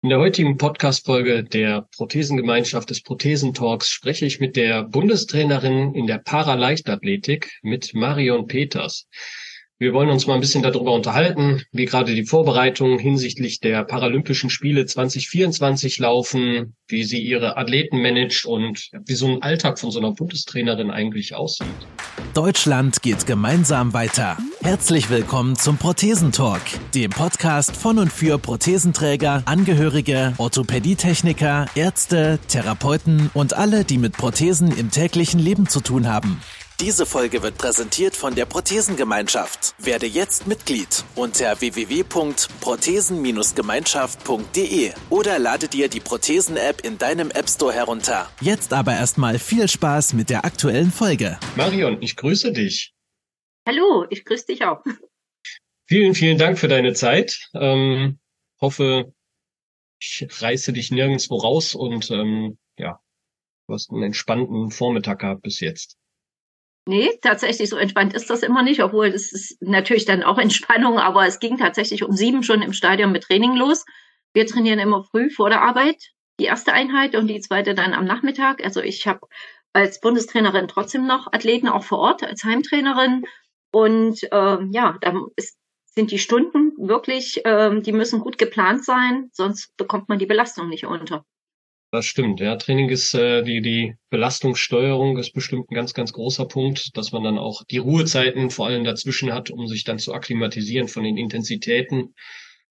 In der heutigen Podcast-Folge der Prothesengemeinschaft des Prothesentalks spreche ich mit der Bundestrainerin in der Paraleichtathletik, mit Marion Peters. Wir wollen uns mal ein bisschen darüber unterhalten, wie gerade die Vorbereitungen hinsichtlich der Paralympischen Spiele 2024 laufen, wie sie ihre Athleten managt und wie so ein Alltag von so einer Bundestrainerin eigentlich aussieht. Deutschland geht gemeinsam weiter. Herzlich willkommen zum Prothesentalk, dem Podcast von und für Prothesenträger, Angehörige, Orthopädietechniker, Ärzte, Therapeuten und alle, die mit Prothesen im täglichen Leben zu tun haben. Diese Folge wird präsentiert von der Prothesengemeinschaft. Werde jetzt Mitglied unter www.prothesen-gemeinschaft.de oder lade dir die Prothesen-App in deinem App Store herunter. Jetzt aber erstmal viel Spaß mit der aktuellen Folge. Marion, ich grüße dich. Hallo, ich grüße dich auch. Vielen, vielen Dank für deine Zeit. Ähm, hoffe, ich reiße dich nirgendwo raus und ähm, ja, du hast einen entspannten Vormittag gehabt bis jetzt. Nee, tatsächlich so entspannt ist das immer nicht, obwohl das ist natürlich dann auch Entspannung, aber es ging tatsächlich um sieben schon im Stadion mit Training los. Wir trainieren immer früh vor der Arbeit, die erste Einheit und die zweite dann am Nachmittag. Also ich habe als Bundestrainerin trotzdem noch Athleten auch vor Ort als Heimtrainerin und ähm, ja, da ist, sind die Stunden wirklich, ähm, die müssen gut geplant sein, sonst bekommt man die Belastung nicht unter. Das stimmt, ja. Training ist äh, die, die Belastungssteuerung ist bestimmt ein ganz, ganz großer Punkt, dass man dann auch die Ruhezeiten vor allem dazwischen hat, um sich dann zu akklimatisieren von den Intensitäten.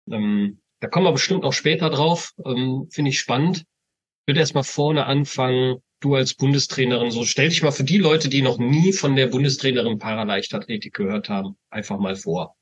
Ähm, da kommen wir bestimmt auch später drauf. Ähm, Finde ich spannend. Ich würde erstmal vorne anfangen, du als Bundestrainerin, so stell dich mal für die Leute, die noch nie von der Bundestrainerin Paraleichtathletik gehört haben, einfach mal vor.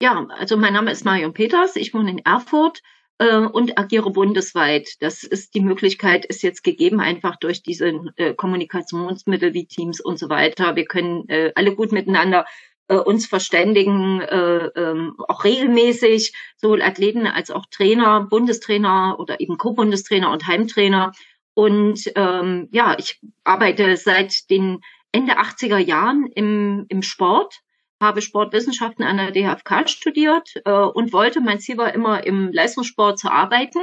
Ja, also mein Name ist Marion Peters, ich wohne in Erfurt äh, und agiere bundesweit. Das ist die Möglichkeit, ist jetzt gegeben, einfach durch diese äh, Kommunikationsmittel wie Teams und so weiter. Wir können äh, alle gut miteinander äh, uns verständigen, äh, ähm, auch regelmäßig, sowohl Athleten als auch Trainer, Bundestrainer oder eben Co-Bundestrainer und Heimtrainer. Und ähm, ja, ich arbeite seit den Ende 80er Jahren im, im Sport habe Sportwissenschaften an der DHFK studiert äh, und wollte, mein Ziel war immer im Leistungssport zu arbeiten.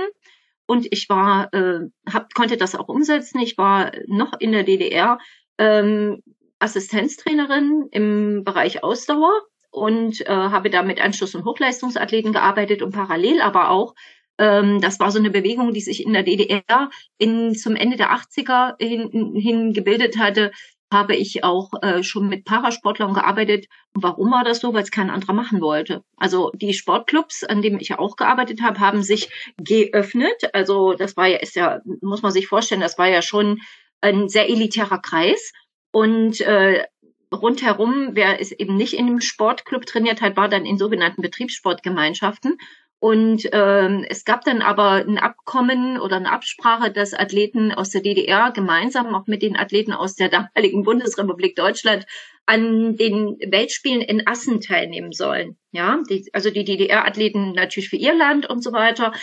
Und ich war, äh, hab, konnte das auch umsetzen. Ich war noch in der DDR ähm, Assistenztrainerin im Bereich Ausdauer und äh, habe da mit Anschluss- und Hochleistungsathleten gearbeitet und parallel aber auch ähm, das war so eine Bewegung, die sich in der DDR in, zum Ende der 80er hin, hin gebildet hatte, habe ich auch äh, schon mit Parasportlern gearbeitet. Warum war das so? Weil es kein anderer machen wollte. Also die Sportclubs, an denen ich ja auch gearbeitet habe, haben sich geöffnet. Also das war ja, ist ja, muss man sich vorstellen, das war ja schon ein sehr elitärer Kreis. Und äh, rundherum, wer es eben nicht in einem Sportclub trainiert hat, war dann in sogenannten Betriebssportgemeinschaften. Und ähm, es gab dann aber ein Abkommen oder eine Absprache, dass Athleten aus der DDR gemeinsam auch mit den Athleten aus der damaligen Bundesrepublik Deutschland an den Weltspielen in Assen teilnehmen sollen. Ja, die, also die DDR-Athleten natürlich für ihr Land und so weiter.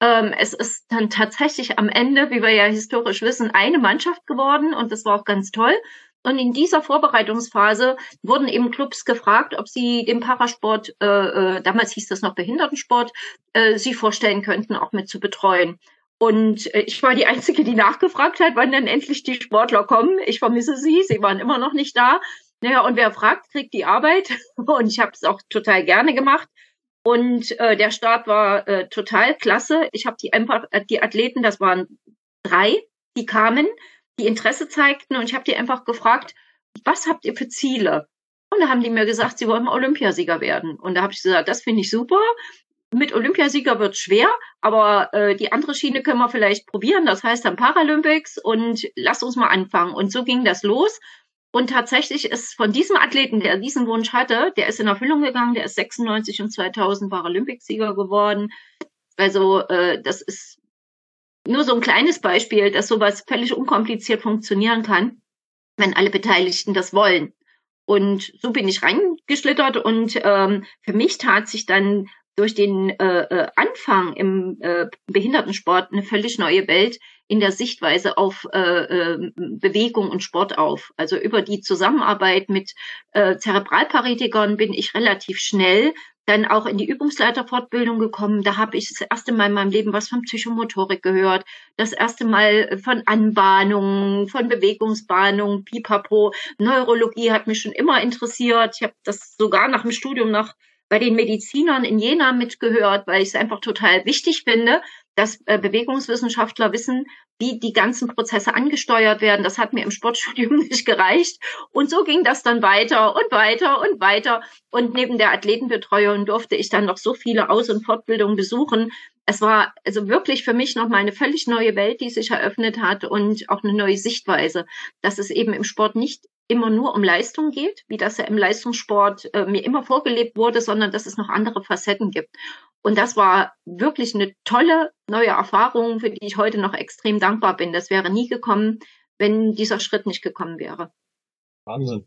Ähm, es ist dann tatsächlich am Ende, wie wir ja historisch wissen, eine Mannschaft geworden und das war auch ganz toll. Und in dieser Vorbereitungsphase wurden eben Clubs gefragt, ob sie den Parasport, äh, äh, damals hieß das noch Behindertensport, äh, sie vorstellen könnten, auch mit zu betreuen. Und äh, ich war die Einzige, die nachgefragt hat, wann denn endlich die Sportler kommen. Ich vermisse sie, sie waren immer noch nicht da. Naja, und wer fragt, kriegt die Arbeit. Und ich habe es auch total gerne gemacht. Und äh, der Start war äh, total klasse. Ich habe die einfach, äh, die Athleten, das waren drei, die kamen die Interesse zeigten und ich habe die einfach gefragt, was habt ihr für Ziele? Und da haben die mir gesagt, sie wollen Olympiasieger werden. Und da habe ich gesagt, das finde ich super. Mit Olympiasieger wird schwer, aber äh, die andere Schiene können wir vielleicht probieren. Das heißt dann Paralympics und lass uns mal anfangen. Und so ging das los. Und tatsächlich ist von diesem Athleten, der diesen Wunsch hatte, der ist in Erfüllung gegangen, der ist 96 und 2000 Paralympicsieger geworden. Also äh, das ist nur so ein kleines Beispiel, dass sowas völlig unkompliziert funktionieren kann, wenn alle Beteiligten das wollen. Und so bin ich reingeschlittert und ähm, für mich tat sich dann durch den äh, äh, Anfang im äh, Behindertensport eine völlig neue Welt in der Sichtweise auf äh, äh, Bewegung und Sport auf. Also über die Zusammenarbeit mit äh, Zerebralparethikern bin ich relativ schnell dann auch in die Übungsleiterfortbildung gekommen. Da habe ich das erste Mal in meinem Leben was von Psychomotorik gehört, das erste Mal von Anbahnungen, von Bewegungsbahnungen, Pipapo. Neurologie hat mich schon immer interessiert. Ich habe das sogar nach dem Studium noch bei den Medizinern in Jena mitgehört, weil ich es einfach total wichtig finde, dass äh, Bewegungswissenschaftler wissen, wie die ganzen Prozesse angesteuert werden. Das hat mir im Sportstudium nicht gereicht. Und so ging das dann weiter und weiter und weiter. Und neben der Athletenbetreuung durfte ich dann noch so viele Aus- und Fortbildungen besuchen. Es war also wirklich für mich nochmal eine völlig neue Welt, die sich eröffnet hat und auch eine neue Sichtweise, dass es eben im Sport nicht immer nur um Leistung geht, wie das ja im Leistungssport äh, mir immer vorgelebt wurde, sondern dass es noch andere Facetten gibt. Und das war wirklich eine tolle neue Erfahrung, für die ich heute noch extrem dankbar bin. Das wäre nie gekommen, wenn dieser Schritt nicht gekommen wäre. Wahnsinn.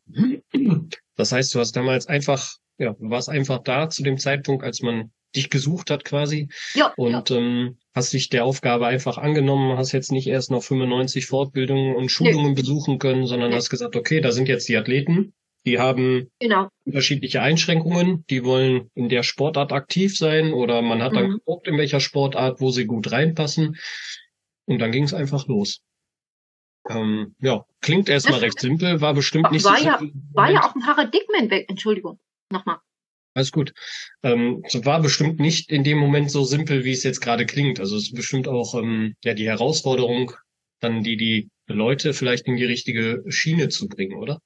Das heißt, du hast damals einfach, ja, du warst einfach da zu dem Zeitpunkt, als man dich gesucht hat quasi. Ja. Und ja. Ähm, hast dich der Aufgabe einfach angenommen, hast jetzt nicht erst noch 95 Fortbildungen und Schulungen nee. besuchen können, sondern nee. hast gesagt, okay, da sind jetzt die Athleten, die haben genau. unterschiedliche Einschränkungen, die wollen in der Sportart aktiv sein oder man hat dann mhm. geguckt, in welcher Sportart, wo sie gut reinpassen. Und dann ging es einfach los. Ähm, ja, klingt erstmal recht simpel, war bestimmt nicht war so ja, War ja auch ein Paradigmenwechsel, Entschuldigung, nochmal. Alles gut. Ähm, so war bestimmt nicht in dem Moment so simpel, wie es jetzt gerade klingt. Also es ist bestimmt auch ähm, ja die Herausforderung, dann die die Leute vielleicht in die richtige Schiene zu bringen, oder?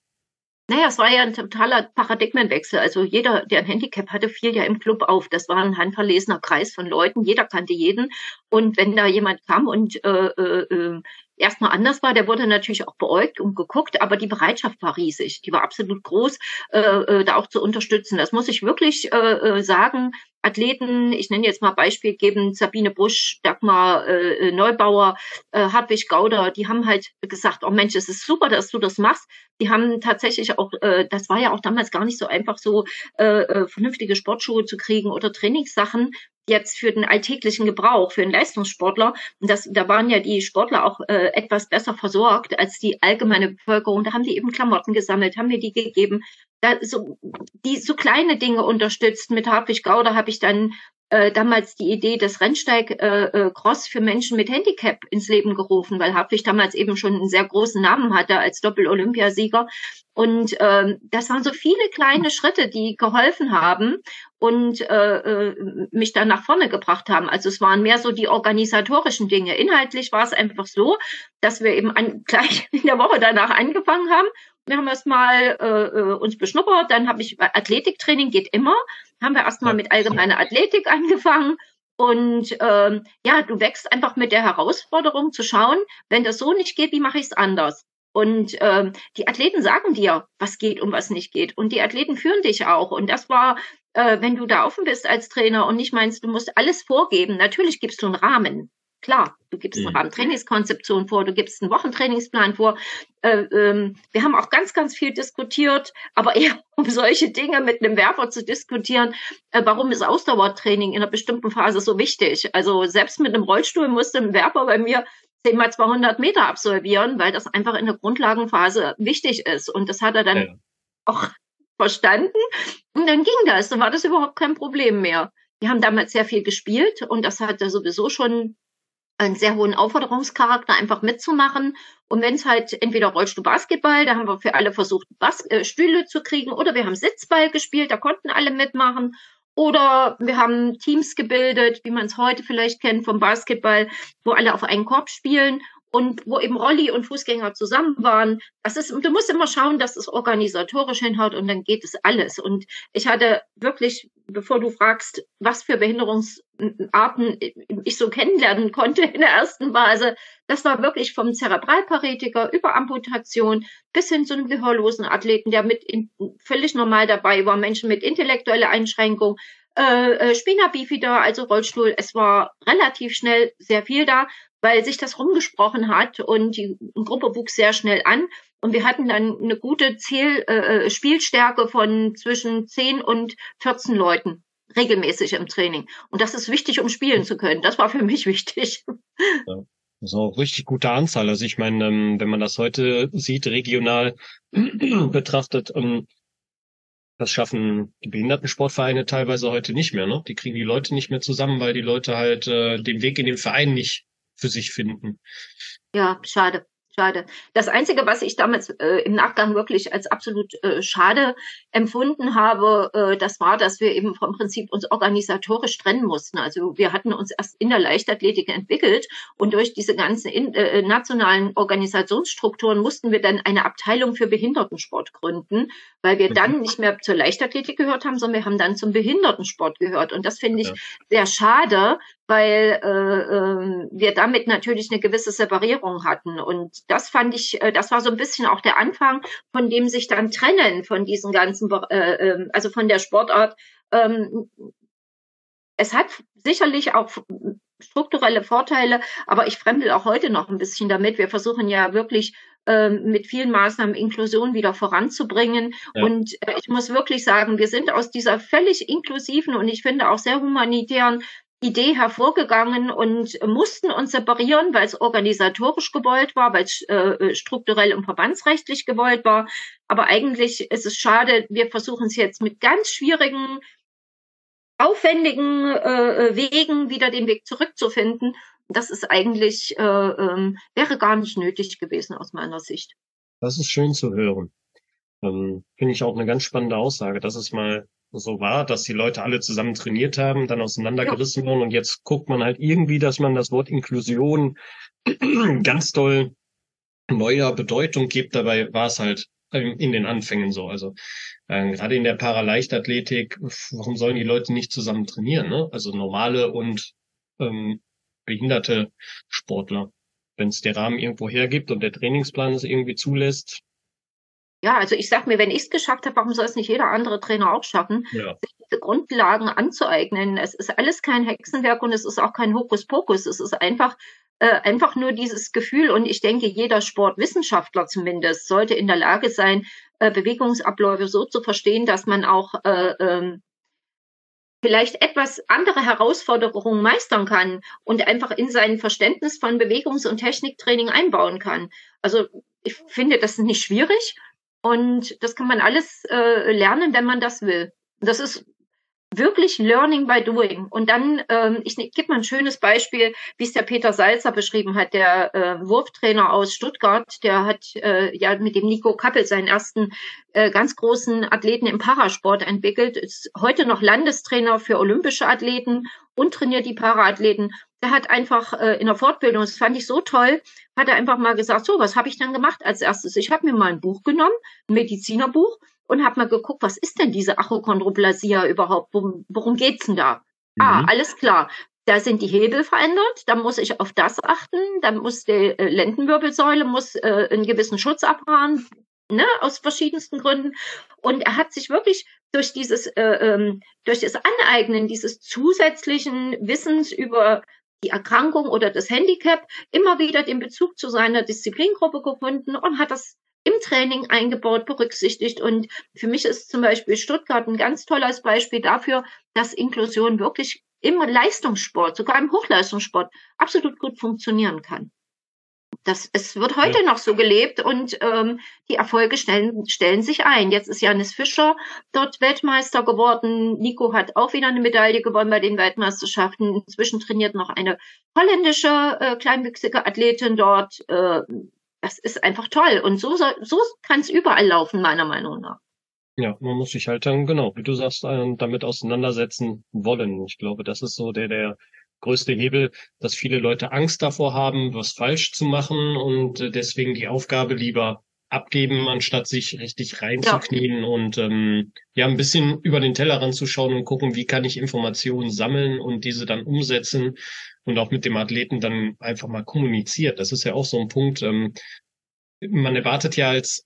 Naja, es war ja ein totaler Paradigmenwechsel. Also jeder, der ein Handicap hatte, fiel ja im Club auf. Das war ein handverlesener Kreis von Leuten. Jeder kannte jeden. Und wenn da jemand kam und äh, äh, äh erstmal anders war, der wurde natürlich auch beäugt und geguckt, aber die Bereitschaft war riesig. Die war absolut groß, äh, äh, da auch zu unterstützen. Das muss ich wirklich äh, äh, sagen. Athleten, ich nenne jetzt mal Beispiel geben, Sabine Busch, Dagmar äh, äh, Neubauer, äh, Hartwig Gauder, die haben halt gesagt, oh Mensch, es ist super, dass du das machst. Die haben tatsächlich auch, äh, das war ja auch damals gar nicht so einfach, so äh, äh, vernünftige Sportschuhe zu kriegen oder Trainingssachen jetzt für den alltäglichen Gebrauch, für einen Leistungssportler. Und das, da waren ja die Sportler auch äh, etwas besser versorgt als die allgemeine Bevölkerung. Da haben die eben Klamotten gesammelt, haben mir die gegeben. Da so, die so kleine Dinge unterstützt. Mit Hartwig Gauder habe ich dann äh, damals die Idee des Rennsteig äh, äh, für Menschen mit Handicap ins Leben gerufen, weil Hartwig damals eben schon einen sehr großen Namen hatte als Doppel-Olympiasieger. Und ähm, das waren so viele kleine Schritte, die geholfen haben und äh, äh, mich dann nach vorne gebracht haben. Also es waren mehr so die organisatorischen Dinge. Inhaltlich war es einfach so, dass wir eben an, gleich in der Woche danach angefangen haben wir haben erstmal äh, äh, uns beschnuppert, dann habe ich Athletiktraining geht immer. Haben wir erstmal mit allgemeiner Athletik angefangen. Und ähm, ja, du wächst einfach mit der Herausforderung zu schauen, wenn das so nicht geht, wie mache ich es anders? Und ähm, die Athleten sagen dir, was geht und was nicht geht. Und die Athleten führen dich auch. Und das war, äh, wenn du da offen bist als Trainer und nicht meinst, du musst alles vorgeben. Natürlich gibst du einen Rahmen. Klar, du gibst eine mhm. Rahmentrainingskonzeption vor, du gibst einen Wochentrainingsplan vor. Äh, ähm, wir haben auch ganz, ganz viel diskutiert, aber eher um solche Dinge mit einem Werfer zu diskutieren. Äh, warum ist Ausdauertraining in einer bestimmten Phase so wichtig? Also selbst mit einem Rollstuhl musste ein Werfer bei mir 10 mal 200 Meter absolvieren, weil das einfach in der Grundlagenphase wichtig ist. Und das hat er dann ja. auch verstanden. Und dann ging das, dann war das überhaupt kein Problem mehr. Wir haben damals sehr viel gespielt und das hatte sowieso schon einen sehr hohen Aufforderungscharakter, einfach mitzumachen. Und wenn es halt entweder Rollstuhl Basketball, da haben wir für alle versucht, Bas äh, Stühle zu kriegen, oder wir haben Sitzball gespielt, da konnten alle mitmachen. Oder wir haben Teams gebildet, wie man es heute vielleicht kennt vom Basketball, wo alle auf einen Korb spielen und wo eben Rolli und Fußgänger zusammen waren. Das ist, du musst immer schauen, dass es organisatorisch hinhaut und dann geht es alles. Und ich hatte wirklich, bevor du fragst, was für Behinderungsarten ich so kennenlernen konnte in der ersten Phase, das war wirklich vom Zerebralparetiker über Amputation bis hin zu einem gehörlosen Athleten, der mit in, völlig normal dabei war, Menschen mit intellektueller Einschränkung, äh, äh Spina bifida, also Rollstuhl. Es war relativ schnell sehr viel da weil sich das rumgesprochen hat und die Gruppe wuchs sehr schnell an. Und wir hatten dann eine gute Ziel, äh, äh Spielstärke von zwischen 10 und 14 Leuten regelmäßig im Training. Und das ist wichtig, um spielen zu können. Das war für mich wichtig. Ja. Das ist auch richtig gute Anzahl. Also ich meine, ähm, wenn man das heute sieht, regional betrachtet, ähm, Das schaffen die Behindertensportvereine teilweise heute nicht mehr. Ne? Die kriegen die Leute nicht mehr zusammen, weil die Leute halt äh, den Weg in den Verein nicht für sich finden. Ja, schade. Schade. Das Einzige, was ich damals äh, im Nachgang wirklich als absolut äh, schade empfunden habe, äh, das war, dass wir eben vom Prinzip uns organisatorisch trennen mussten. Also wir hatten uns erst in der Leichtathletik entwickelt und durch diese ganzen in, äh, nationalen Organisationsstrukturen mussten wir dann eine Abteilung für Behindertensport gründen, weil wir mhm. dann nicht mehr zur Leichtathletik gehört haben, sondern wir haben dann zum Behindertensport gehört. Und das finde ich ja. sehr schade, weil äh, äh, wir damit natürlich eine gewisse Separierung hatten. Und das fand ich, äh, das war so ein bisschen auch der Anfang, von dem sich dann trennen von diesen ganzen, äh, ähm, also von der Sportart. Ähm, es hat sicherlich auch strukturelle Vorteile, aber ich fremdel auch heute noch ein bisschen damit. Wir versuchen ja wirklich ähm, mit vielen Maßnahmen Inklusion wieder voranzubringen. Ja. Und äh, ich muss wirklich sagen, wir sind aus dieser völlig inklusiven und ich finde auch sehr humanitären Idee hervorgegangen und mussten uns separieren, weil es organisatorisch gewollt war, weil es äh, strukturell und verbandsrechtlich gewollt war. Aber eigentlich ist es schade, wir versuchen es jetzt mit ganz schwierigen, aufwendigen äh, Wegen wieder den Weg zurückzufinden. Das ist eigentlich, äh, äh, wäre gar nicht nötig gewesen aus meiner Sicht. Das ist schön zu hören. Ähm, Finde ich auch eine ganz spannende Aussage, dass es mal so war, dass die Leute alle zusammen trainiert haben, dann auseinandergerissen ja. wurden und jetzt guckt man halt irgendwie, dass man das Wort Inklusion ganz toll neuer Bedeutung gibt. Dabei war es halt in den Anfängen so. Also äh, gerade in der Paraleichtathletik, warum sollen die Leute nicht zusammen trainieren? Ne? Also normale und ähm, behinderte Sportler. Wenn es der Rahmen irgendwo hergibt und der Trainingsplan es irgendwie zulässt, ja, also ich sag mir, wenn ich es geschafft habe, warum soll es nicht jeder andere Trainer auch schaffen, ja. sich diese Grundlagen anzueignen? Es ist alles kein Hexenwerk und es ist auch kein Hokuspokus. Es ist einfach äh, einfach nur dieses Gefühl. Und ich denke, jeder Sportwissenschaftler zumindest sollte in der Lage sein, äh, Bewegungsabläufe so zu verstehen, dass man auch äh, ähm, vielleicht etwas andere Herausforderungen meistern kann und einfach in sein Verständnis von Bewegungs- und Techniktraining einbauen kann. Also ich finde, das ist nicht schwierig. Und das kann man alles äh, lernen, wenn man das will. Das ist wirklich Learning by Doing. Und dann, ähm, ich ne, gebe mal ein schönes Beispiel, wie es der Peter Salzer beschrieben hat, der äh, Wurftrainer aus Stuttgart, der hat äh, ja mit dem Nico Kappel seinen ersten äh, ganz großen Athleten im Parasport entwickelt, ist heute noch Landestrainer für olympische Athleten und trainiert die Paraathleten. Der hat einfach äh, in der Fortbildung, das fand ich so toll, hat er einfach mal gesagt, so, was habe ich dann gemacht als erstes? Ich habe mir mal ein Buch genommen, ein Medizinerbuch, und habe mal geguckt, was ist denn diese Achondroplasia überhaupt? Worum, worum geht's denn da? Ah, mhm. Ah, alles klar. Da sind die Hebel verändert, da muss ich auf das achten, da muss die äh, Lendenwirbelsäule muss äh, einen gewissen Schutz abhaben, ne, aus verschiedensten Gründen. Und er hat sich wirklich durch dieses, äh, ähm, durch das Aneignen dieses zusätzlichen Wissens über die Erkrankung oder das Handicap immer wieder den Bezug zu seiner Disziplingruppe gefunden und hat das im Training eingebaut, berücksichtigt. Und für mich ist zum Beispiel Stuttgart ein ganz tolles Beispiel dafür, dass Inklusion wirklich im Leistungssport, sogar im Hochleistungssport, absolut gut funktionieren kann. Das, es wird heute ja. noch so gelebt und ähm, die Erfolge stellen, stellen sich ein. Jetzt ist Janis Fischer dort Weltmeister geworden. Nico hat auch wieder eine Medaille gewonnen bei den Weltmeisterschaften. Inzwischen trainiert noch eine holländische äh, kleinwüchsige Athletin dort. Äh, das ist einfach toll. Und so, so kann es überall laufen, meiner Meinung nach. Ja, man muss sich halt dann, genau, wie du sagst, äh, damit auseinandersetzen wollen. Ich glaube, das ist so der, der größte Hebel, dass viele Leute Angst davor haben, was falsch zu machen und äh, deswegen die Aufgabe lieber abgeben, anstatt sich richtig reinzuknien ja. und ähm, ja ein bisschen über den Tellerrand zu schauen und gucken, wie kann ich Informationen sammeln und diese dann umsetzen und auch mit dem Athleten dann einfach mal kommuniziert. Das ist ja auch so ein Punkt. Ähm, man erwartet ja als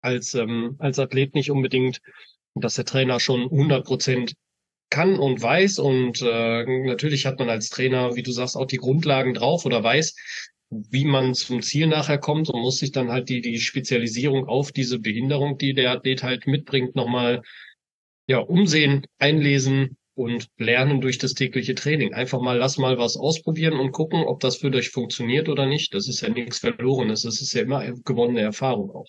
als ähm, als Athlet nicht unbedingt, dass der Trainer schon 100 Prozent kann und weiß und äh, natürlich hat man als Trainer, wie du sagst, auch die Grundlagen drauf oder weiß, wie man zum Ziel nachher kommt und muss sich dann halt die, die Spezialisierung auf diese Behinderung, die der Athlet halt mitbringt, nochmal ja, umsehen, einlesen und lernen durch das tägliche Training. Einfach mal, lass mal was ausprobieren und gucken, ob das für dich funktioniert oder nicht. Das ist ja nichts Verlorenes. Das ist ja immer gewonnene Erfahrung auch.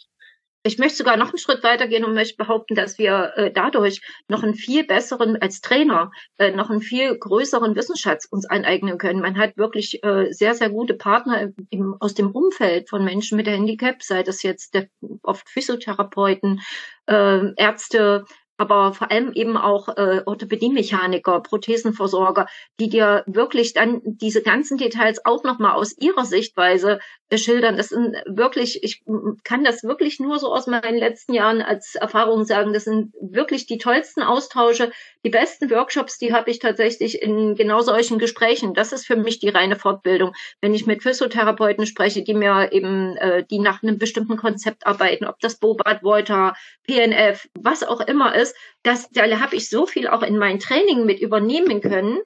Ich möchte sogar noch einen Schritt weitergehen und möchte behaupten, dass wir äh, dadurch noch einen viel besseren, als Trainer, äh, noch einen viel größeren Wissensschatz uns aneignen können. Man hat wirklich äh, sehr, sehr gute Partner im, aus dem Umfeld von Menschen mit Handicap, sei das jetzt der, oft Physiotherapeuten, äh, Ärzte, aber vor allem eben auch äh, Orthopädie-Mechaniker, Prothesenversorger, die dir wirklich dann diese ganzen Details auch nochmal aus ihrer Sichtweise äh, schildern. Das sind wirklich, ich kann das wirklich nur so aus meinen letzten Jahren als Erfahrung sagen, das sind wirklich die tollsten Austausche, die besten Workshops, die habe ich tatsächlich in genau solchen Gesprächen. Das ist für mich die reine Fortbildung. Wenn ich mit Physiotherapeuten spreche, die mir eben, äh, die nach einem bestimmten Konzept arbeiten, ob das Bobat, Volta, PNF, was auch immer ist, das, da habe ich so viel auch in mein Training mit übernehmen können,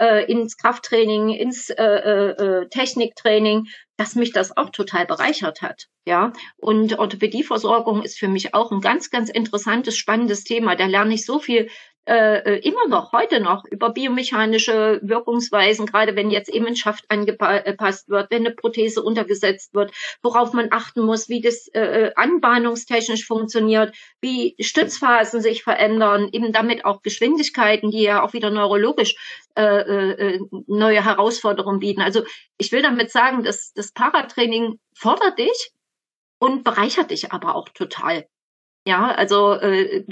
äh, ins Krafttraining, ins äh, äh, äh, Techniktraining, dass mich das auch total bereichert hat. Ja, und Orthopädieversorgung ist für mich auch ein ganz, ganz interessantes, spannendes Thema. Da lerne ich so viel äh, äh, immer noch, heute noch, über biomechanische Wirkungsweisen, gerade wenn jetzt eben ein Schaft angepasst wird, wenn eine Prothese untergesetzt wird, worauf man achten muss, wie das äh, äh, anbahnungstechnisch funktioniert, wie Stützphasen sich verändern, eben damit auch Geschwindigkeiten, die ja auch wieder neurologisch äh, äh, neue Herausforderungen bieten. Also ich will damit sagen, dass das Paratraining fordert dich und bereichert dich aber auch total. Ja, also äh,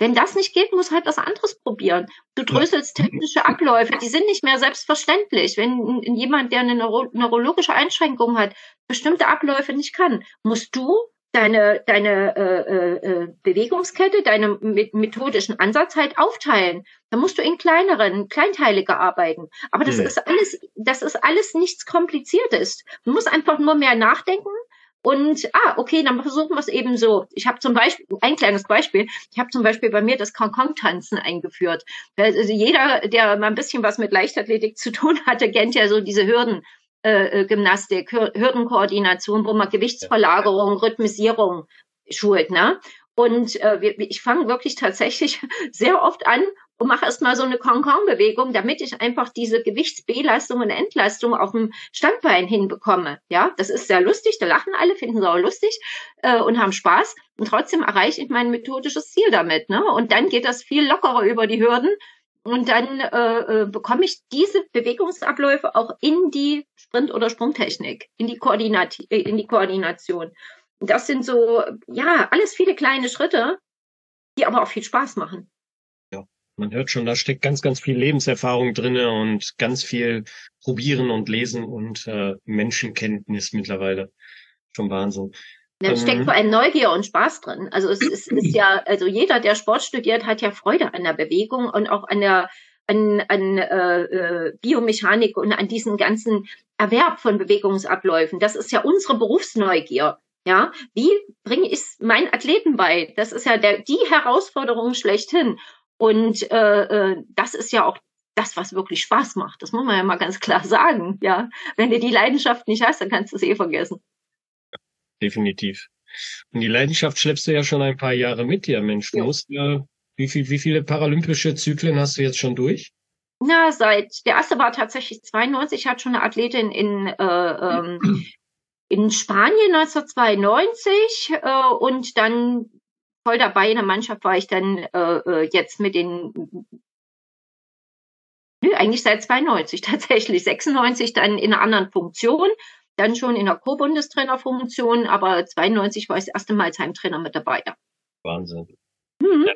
wenn das nicht geht, muss halt was anderes probieren. Du dröselst technische Abläufe, die sind nicht mehr selbstverständlich. Wenn jemand, der eine neuro neurologische Einschränkung hat, bestimmte Abläufe nicht kann, musst du deine deine äh, äh, Bewegungskette, deinen methodischen Ansatz halt aufteilen. Da musst du in kleineren, kleinteiliger arbeiten. Aber das ja. ist alles, das ist alles nichts Kompliziertes. Du musst einfach nur mehr nachdenken und ah, okay, dann versuchen wir es eben so. Ich habe zum Beispiel, ein kleines Beispiel, ich habe zum Beispiel bei mir das Kong-Kong-Tanzen eingeführt. Also jeder, der mal ein bisschen was mit Leichtathletik zu tun hatte, kennt ja so diese Hürden. Äh, äh Gymnastik, Hürdenkoordination, wo man Gewichtsverlagerung, Rhythmisierung schult, ne? Und äh, ich fange wirklich tatsächlich sehr oft an und mache erstmal so eine Concon-Bewegung, damit ich einfach diese Gewichtsbelastung und Entlastung auf dem Standbein hinbekomme. Ja, das ist sehr lustig, da lachen alle, finden es auch lustig äh, und haben Spaß. Und trotzdem erreiche ich mein methodisches Ziel damit. Ne? Und dann geht das viel lockerer über die Hürden. Und dann äh, äh, bekomme ich diese Bewegungsabläufe auch in die Sprint- oder Sprungtechnik, in die, Koordinat äh, in die Koordination. Das sind so, ja, alles viele kleine Schritte, die aber auch viel Spaß machen. Man hört schon, da steckt ganz, ganz viel Lebenserfahrung drinne und ganz viel Probieren und Lesen und äh, Menschenkenntnis mittlerweile. Schon Wahnsinn. Da steckt ähm, vor allem Neugier und Spaß drin. Also es ist, ist ja, also jeder, der Sport studiert, hat ja Freude an der Bewegung und auch an der an, an äh, äh, Biomechanik und an diesen ganzen Erwerb von Bewegungsabläufen. Das ist ja unsere Berufsneugier. Ja, wie bringe ich meinen Athleten bei? Das ist ja der, die Herausforderung schlechthin. Und äh, äh, das ist ja auch das, was wirklich Spaß macht. Das muss man ja mal ganz klar sagen. Ja, wenn du die Leidenschaft nicht hast, dann kannst du es eh vergessen. Definitiv. Und die Leidenschaft schleppst du ja schon ein paar Jahre mit dir, Mensch. Du ja. musst ja, wie viel, wie viele paralympische Zyklen hast du jetzt schon durch? Na, seit der erste war tatsächlich 92, hat schon eine Athletin in äh, ähm, in Spanien 1992 äh, und dann voll dabei in der Mannschaft war ich dann äh, äh jetzt mit den Nö, eigentlich seit 92 tatsächlich. 96 dann in einer anderen Funktion, dann schon in der Co-Bundestrainerfunktion, aber 92 war ich das erste Mal als Heimtrainer mit dabei. Ja. Wahnsinn. Mhm. Ja,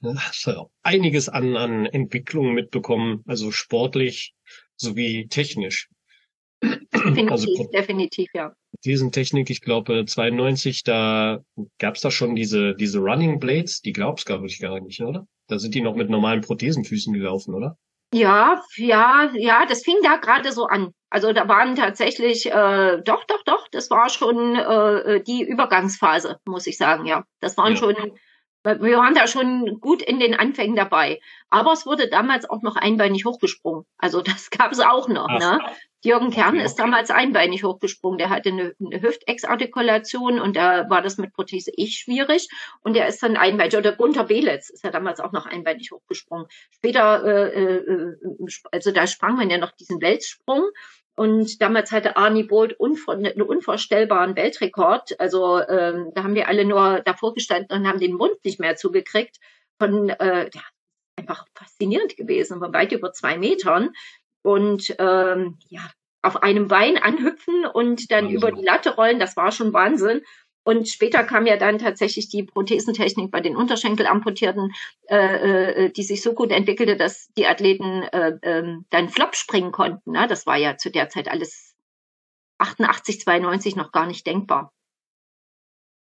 du hast einiges an, an Entwicklungen mitbekommen, also sportlich sowie technisch. Definitiv, also, definitiv, ja. Diesen Technik, ich glaube 92, da gab's da schon diese diese Running Blades, die glaubst glaube ich gar nicht, oder? Da sind die noch mit normalen Prothesenfüßen gelaufen, oder? Ja, ja, ja, das fing da gerade so an. Also da waren tatsächlich, äh, doch, doch, doch, das war schon äh, die Übergangsphase, muss ich sagen, ja. Das waren ja. schon wir waren da schon gut in den Anfängen dabei. Aber es wurde damals auch noch einbeinig hochgesprungen. Also das gab es auch noch. Ach, ne? Jürgen Kern okay. ist damals einbeinig hochgesprungen. Der hatte eine, eine Hüftexartikulation und da war das mit Prothese eh schwierig. Und der ist dann einbeinig. Oder Gunter Belitz ist ja damals auch noch einbeinig hochgesprungen. Später, äh, äh, also da sprang man ja noch diesen Weltsprung. Und damals hatte Arnie Bolt unvor, einen unvorstellbaren Weltrekord. Also ähm, da haben wir alle nur davor gestanden und haben den Mund nicht mehr zugekriegt. Von äh, ja, einfach faszinierend gewesen, von weit über zwei Metern. Und ähm, ja, auf einem Bein anhüpfen und dann Wahnsinn. über die Latte rollen, das war schon Wahnsinn. Und später kam ja dann tatsächlich die Prothesentechnik bei den Unterschenkelamputierten, äh, äh, die sich so gut entwickelte, dass die Athleten äh, äh, dann Flop springen konnten. Ne? Das war ja zu der Zeit alles 88, 92 noch gar nicht denkbar.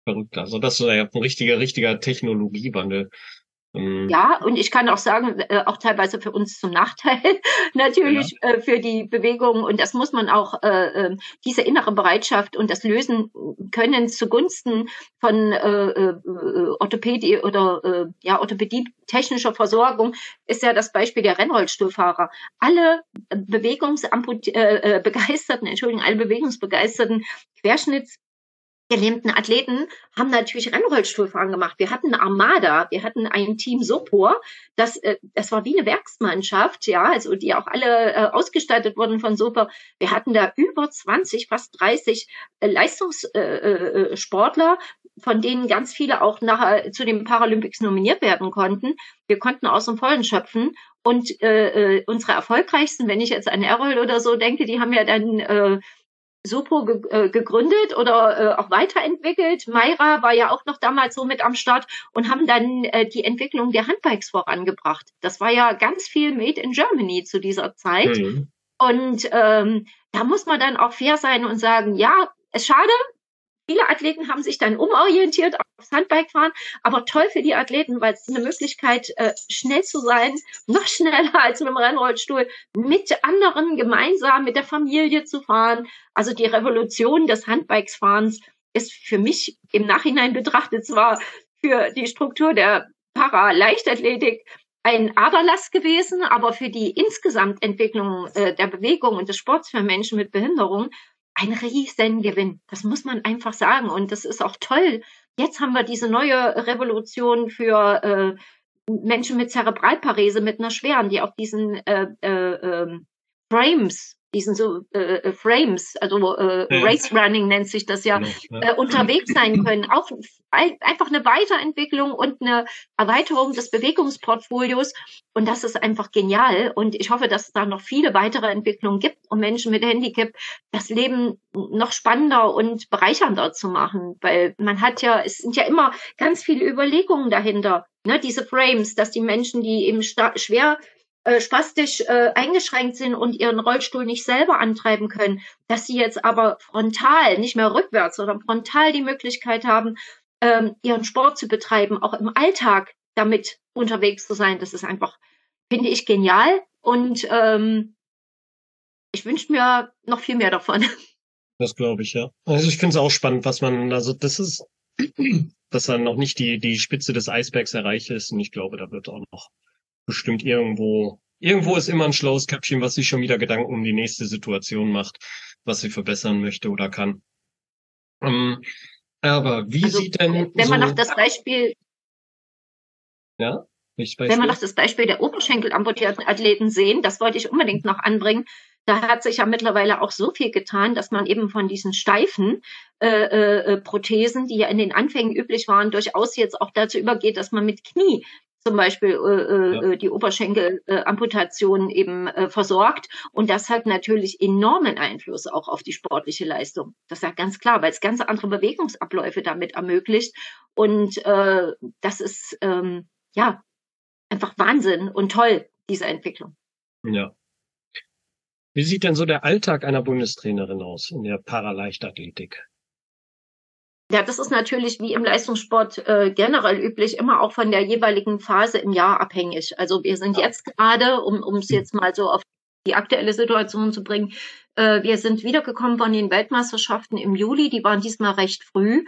Verrückt. Also das ist ja ein richtiger, richtiger Technologiewandel. Mhm. Ja, und ich kann auch sagen, äh, auch teilweise für uns zum Nachteil natürlich ja. äh, für die Bewegung. Und das muss man auch, äh, äh, diese innere Bereitschaft und das Lösen können zugunsten von äh, äh, Orthopädie oder äh, ja, Orthopädie technischer Versorgung ist ja das Beispiel der Rennrollstuhlfahrer. Alle Bewegungsbegeisterten, begeisterten, Entschuldigung, alle bewegungsbegeisterten Querschnitts gelähmten Athleten haben natürlich Rennrollstuhlfahren gemacht. Wir hatten eine Armada, wir hatten ein Team Sopor, das, äh, das war wie eine Werksmannschaft, ja, also die auch alle äh, ausgestattet wurden von Sopor. Wir hatten da über 20, fast 30 äh, Leistungssportler, von denen ganz viele auch nachher zu den Paralympics nominiert werden konnten. Wir konnten aus dem Vollen schöpfen und äh, unsere erfolgreichsten, wenn ich jetzt an Errol oder so denke, die haben ja dann äh, Supo ge äh, gegründet oder äh, auch weiterentwickelt. Mayra war ja auch noch damals so mit am Start und haben dann äh, die Entwicklung der Handbikes vorangebracht. Das war ja ganz viel Made in Germany zu dieser Zeit. Mhm. Und ähm, da muss man dann auch fair sein und sagen, ja, es schade, Viele Athleten haben sich dann umorientiert aufs Handbikefahren, aber toll für die Athleten, weil es eine Möglichkeit, äh, schnell zu sein, noch schneller als mit dem Rennrollstuhl, mit anderen gemeinsam mit der Familie zu fahren. Also die Revolution des Handbikesfahrens ist für mich im Nachhinein betrachtet zwar für die Struktur der Para-Leichtathletik ein Aderlass gewesen, aber für die Insgesamtentwicklung äh, der Bewegung und des Sports für Menschen mit Behinderung ein Riesengewinn. Das muss man einfach sagen. Und das ist auch toll. Jetzt haben wir diese neue Revolution für äh, Menschen mit Zerebralparese, mit einer schweren, die auf diesen äh, äh, ähm, Frames diesen so äh, äh, Frames, also äh, ja. Race Running nennt sich das ja, ja. Äh, unterwegs sein können. Auch einfach eine Weiterentwicklung und eine Erweiterung des Bewegungsportfolios. Und das ist einfach genial. Und ich hoffe, dass es da noch viele weitere Entwicklungen gibt, um Menschen mit Handicap das Leben noch spannender und bereichernder zu machen. Weil man hat ja, es sind ja immer ganz viele Überlegungen dahinter. Ne, diese Frames, dass die Menschen, die eben schwer äh, spastisch äh, eingeschränkt sind und ihren Rollstuhl nicht selber antreiben können, dass sie jetzt aber frontal, nicht mehr rückwärts, sondern frontal die Möglichkeit haben, ähm, ihren Sport zu betreiben, auch im Alltag damit unterwegs zu sein. Das ist einfach, finde ich, genial. Und ähm, ich wünsche mir noch viel mehr davon. Das glaube ich, ja. Also ich finde es auch spannend, was man, also das ist, dass dann noch nicht die, die Spitze des Eisbergs erreicht ist. Und ich glaube, da wird auch noch bestimmt irgendwo, irgendwo ist immer ein schlaues Köpfchen, was sich schon wieder Gedanken um die nächste Situation macht, was sie verbessern möchte oder kann. Ähm, aber wie also, sieht denn. Wenn so, man noch das Beispiel. Ja? Beispiel? Wenn wir noch das Beispiel der Oberschenkelamputierten Athleten sehen, das wollte ich unbedingt noch anbringen. Da hat sich ja mittlerweile auch so viel getan, dass man eben von diesen steifen äh, äh, Prothesen, die ja in den Anfängen üblich waren, durchaus jetzt auch dazu übergeht, dass man mit Knie zum Beispiel äh, äh, ja. die Oberschenkelamputation äh, eben äh, versorgt. Und das hat natürlich enormen Einfluss auch auf die sportliche Leistung. Das ist ja ganz klar, weil es ganz andere Bewegungsabläufe damit ermöglicht. Und äh, das ist ähm, ja einfach Wahnsinn und toll, diese Entwicklung. Ja. Wie sieht denn so der Alltag einer Bundestrainerin aus in der Paraleichtathletik? Ja, das ist natürlich wie im Leistungssport äh, generell üblich, immer auch von der jeweiligen Phase im Jahr abhängig. Also wir sind jetzt gerade, um um es jetzt mal so auf die aktuelle Situation zu bringen, äh, wir sind wiedergekommen von den Weltmeisterschaften im Juli, die waren diesmal recht früh.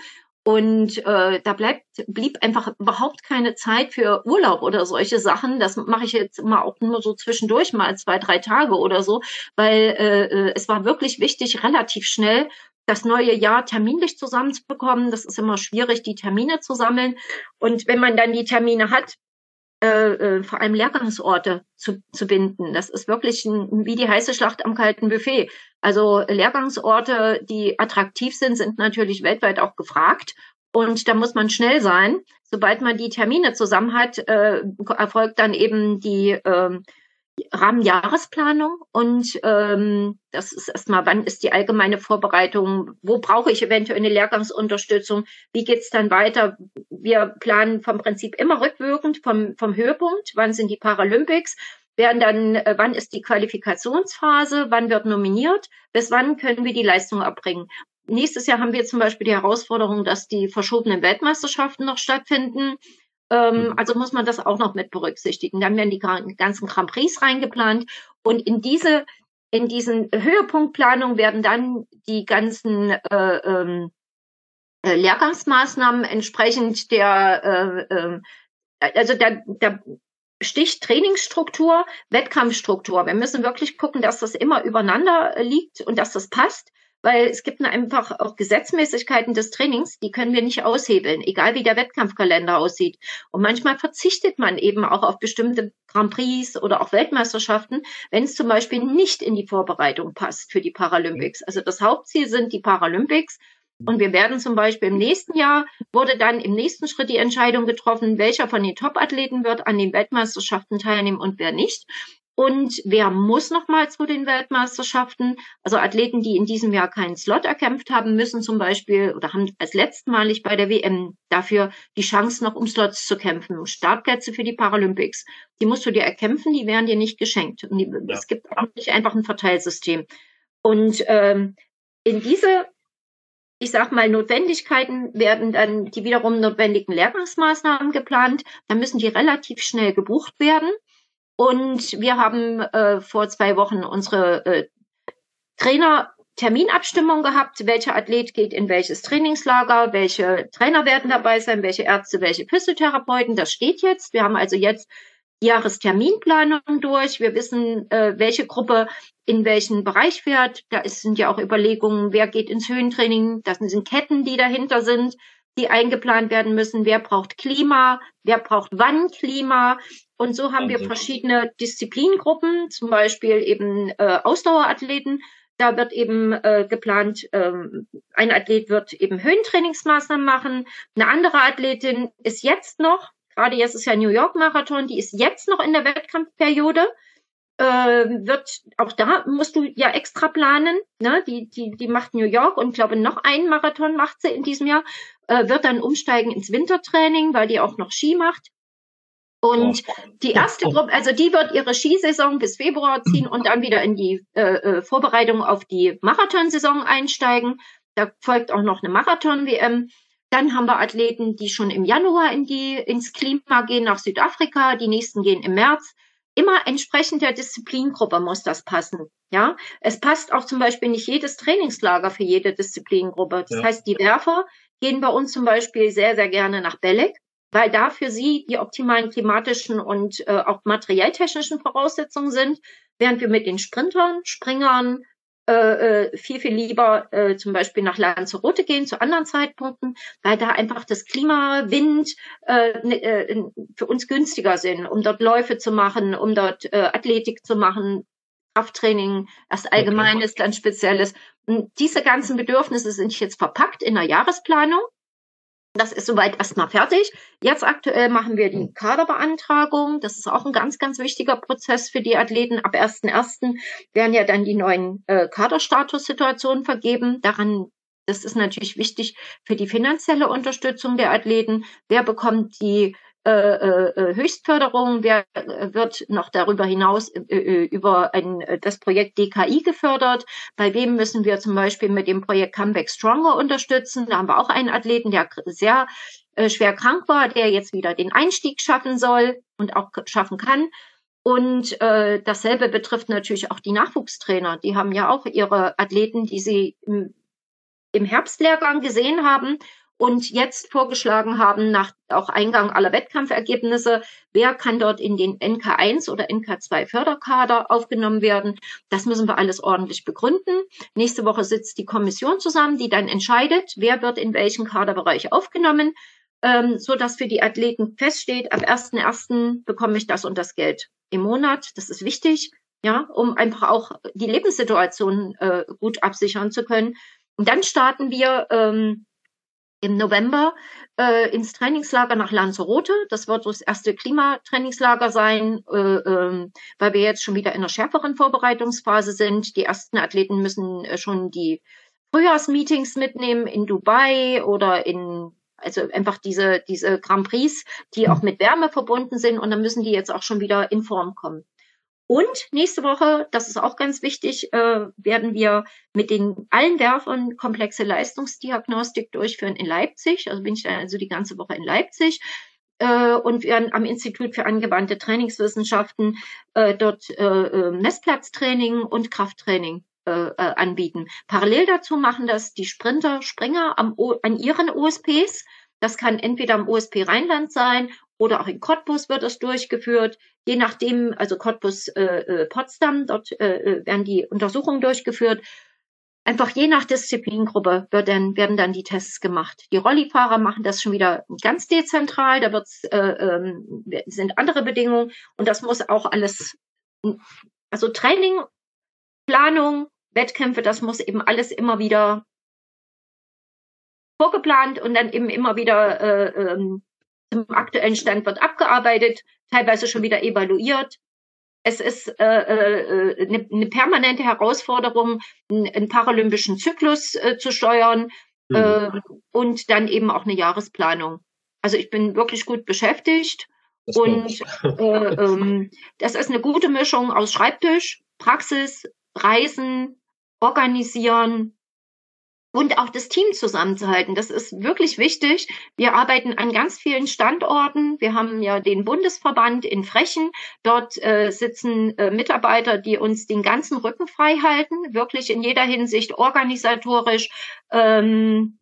Und äh, da bleibt, blieb einfach überhaupt keine Zeit für Urlaub oder solche Sachen. Das mache ich jetzt immer auch nur so zwischendurch, mal zwei, drei Tage oder so, weil äh, äh es war wirklich wichtig, relativ schnell das neue Jahr terminlich zusammenzubekommen. Das ist immer schwierig, die Termine zu sammeln. Und wenn man dann die Termine hat, äh, äh, vor allem Lehrgangsorte zu, zu binden. Das ist wirklich ein, wie die heiße Schlacht am kalten Buffet. Also Lehrgangsorte, die attraktiv sind, sind natürlich weltweit auch gefragt. Und da muss man schnell sein. Sobald man die Termine zusammen hat, äh, erfolgt dann eben die äh, Rahmenjahresplanung und ähm, das ist erstmal, wann ist die allgemeine Vorbereitung, wo brauche ich eventuell eine Lehrgangsunterstützung, wie geht's dann weiter? Wir planen vom Prinzip immer rückwirkend vom, vom Höhepunkt, wann sind die Paralympics, werden dann, äh, wann ist die Qualifikationsphase, wann wird nominiert, bis wann können wir die Leistung erbringen. Nächstes Jahr haben wir zum Beispiel die Herausforderung, dass die verschobenen Weltmeisterschaften noch stattfinden. Ähm, mhm. also muss man das auch noch mit berücksichtigen. Dann werden die ganzen Grand Prix reingeplant und in diese in diesen Höhepunktplanung werden dann die ganzen äh, ähm, äh, Lehrgangsmaßnahmen entsprechend der äh, äh, also der, der Stich Trainingsstruktur, Wettkampfstruktur. Wir müssen wirklich gucken, dass das immer übereinander liegt und dass das passt weil es gibt einfach auch Gesetzmäßigkeiten des Trainings, die können wir nicht aushebeln, egal wie der Wettkampfkalender aussieht. Und manchmal verzichtet man eben auch auf bestimmte Grand Prix oder auch Weltmeisterschaften, wenn es zum Beispiel nicht in die Vorbereitung passt für die Paralympics. Also das Hauptziel sind die Paralympics. Und wir werden zum Beispiel im nächsten Jahr wurde dann im nächsten Schritt die Entscheidung getroffen, welcher von den Top-Athleten wird an den Weltmeisterschaften teilnehmen und wer nicht. Und wer muss nochmal zu den Weltmeisterschaften? Also Athleten, die in diesem Jahr keinen Slot erkämpft haben, müssen zum Beispiel oder haben als letztmalig bei der WM dafür die Chance noch um Slots zu kämpfen, um Startplätze für die Paralympics. Die musst du dir erkämpfen, die werden dir nicht geschenkt. Und die, ja. es gibt auch nicht einfach ein Verteilsystem. Und ähm, in diese ich sag mal, Notwendigkeiten werden dann die wiederum notwendigen Lehrgangsmaßnahmen geplant. Dann müssen die relativ schnell gebucht werden. Und wir haben äh, vor zwei Wochen unsere äh, Trainer Terminabstimmung gehabt, welcher Athlet geht in welches Trainingslager, welche Trainer werden dabei sein, welche Ärzte, welche Physiotherapeuten. Das steht jetzt. Wir haben also jetzt die Jahresterminplanung durch. Wir wissen, äh, welche Gruppe in welchen Bereich fährt. Da sind ja auch Überlegungen, wer geht ins Höhentraining. Das sind Ketten, die dahinter sind, die eingeplant werden müssen. Wer braucht Klima? Wer braucht wann Klima? Und so haben wir verschiedene Disziplingruppen, zum Beispiel eben äh, Ausdauerathleten. Da wird eben äh, geplant, ähm, ein Athlet wird eben Höhentrainingsmaßnahmen machen. Eine andere Athletin ist jetzt noch, gerade jetzt ist ja New York Marathon, die ist jetzt noch in der Wettkampfperiode. Äh, wird auch da musst du ja extra planen. Ne? Die, die, die macht New York und glaube noch einen Marathon macht sie in diesem Jahr. Äh, wird dann umsteigen ins Wintertraining, weil die auch noch Ski macht. Und die erste Gruppe, also die wird ihre Skisaison bis Februar ziehen und dann wieder in die äh, äh, Vorbereitung auf die Marathonsaison einsteigen. Da folgt auch noch eine Marathon-WM. Dann haben wir Athleten, die schon im Januar in die, ins Klima gehen, nach Südafrika. Die nächsten gehen im März. Immer entsprechend der Disziplingruppe muss das passen. Ja, es passt auch zum Beispiel nicht jedes Trainingslager für jede Disziplingruppe. Das ja. heißt, die Werfer gehen bei uns zum Beispiel sehr, sehr gerne nach Belek weil da für sie die optimalen klimatischen und äh, auch materielltechnischen Voraussetzungen sind, während wir mit den Sprintern, Springern äh, äh, viel, viel lieber äh, zum Beispiel nach Lanzarote gehen zu anderen Zeitpunkten, weil da einfach das Klima, Wind äh, ne, äh, für uns günstiger sind, um dort Läufe zu machen, um dort äh, Athletik zu machen, Krafttraining, erst allgemeines, dann spezielles. Und diese ganzen Bedürfnisse sind jetzt verpackt in der Jahresplanung das ist soweit erstmal fertig. Jetzt aktuell machen wir die Kaderbeantragung. Das ist auch ein ganz, ganz wichtiger Prozess für die Athleten. Ab 1.1. werden ja dann die neuen äh, Kaderstatussituationen vergeben. Daran, das ist natürlich wichtig für die finanzielle Unterstützung der Athleten. Wer bekommt die Höchstförderung, wer wird noch darüber hinaus über ein, das Projekt DKI gefördert. Bei wem müssen wir zum Beispiel mit dem Projekt Comeback Stronger unterstützen? Da haben wir auch einen Athleten, der sehr schwer krank war, der jetzt wieder den Einstieg schaffen soll und auch schaffen kann. Und äh, dasselbe betrifft natürlich auch die Nachwuchstrainer. Die haben ja auch ihre Athleten, die sie im Herbstlehrgang gesehen haben und jetzt vorgeschlagen haben, nach auch Eingang aller Wettkampfergebnisse, wer kann dort in den NK1 oder NK2 Förderkader aufgenommen werden. Das müssen wir alles ordentlich begründen. Nächste Woche sitzt die Kommission zusammen, die dann entscheidet, wer wird in welchen Kaderbereich aufgenommen. ähm, so dass für die Athleten feststeht, ab 1.1. bekomme ich das und das Geld im Monat. Das ist wichtig, ja, um einfach auch die Lebenssituation äh, gut absichern zu können. Und dann starten wir ähm, im November äh, ins Trainingslager nach Lanzarote. Das wird das erste Klimatrainingslager sein, äh, äh, weil wir jetzt schon wieder in einer schärferen Vorbereitungsphase sind. Die ersten Athleten müssen äh, schon die Frühjahrsmeetings mitnehmen in Dubai oder in also einfach diese diese Grand Prix, die auch mit Wärme verbunden sind und dann müssen die jetzt auch schon wieder in Form kommen. Und nächste Woche, das ist auch ganz wichtig, äh, werden wir mit den allen Werfern komplexe Leistungsdiagnostik durchführen in Leipzig. Also bin ich dann also die ganze Woche in Leipzig. Äh, und werden am Institut für angewandte Trainingswissenschaften äh, dort äh, Messplatztraining und Krafttraining anbieten. Parallel dazu machen das die Sprinter, Springer am, an ihren OSPs. Das kann entweder am OSP Rheinland sein oder auch in Cottbus wird es durchgeführt. Je nachdem, also Cottbus äh, äh, Potsdam, dort äh, äh, werden die Untersuchungen durchgeführt. Einfach je nach Disziplingruppe wird dann, werden dann die Tests gemacht. Die Rollifahrer machen das schon wieder ganz dezentral, da wird's, äh, ähm, sind andere Bedingungen und das muss auch alles, also Training, Planung, Wettkämpfe, das muss eben alles immer wieder vorgeplant und dann eben immer wieder äh, ähm, zum aktuellen Stand wird abgearbeitet, teilweise schon wieder evaluiert. Es ist äh, äh, eine, eine permanente Herausforderung, einen, einen paralympischen Zyklus äh, zu steuern mhm. äh, und dann eben auch eine Jahresplanung. Also ich bin wirklich gut beschäftigt das und äh, ähm, das ist eine gute Mischung aus Schreibtisch, Praxis, Reisen, Organisieren, und auch das Team zusammenzuhalten. Das ist wirklich wichtig. Wir arbeiten an ganz vielen Standorten. Wir haben ja den Bundesverband in Frechen. Dort äh, sitzen äh, Mitarbeiter, die uns den ganzen Rücken frei halten, wirklich in jeder Hinsicht organisatorisch. Ähm,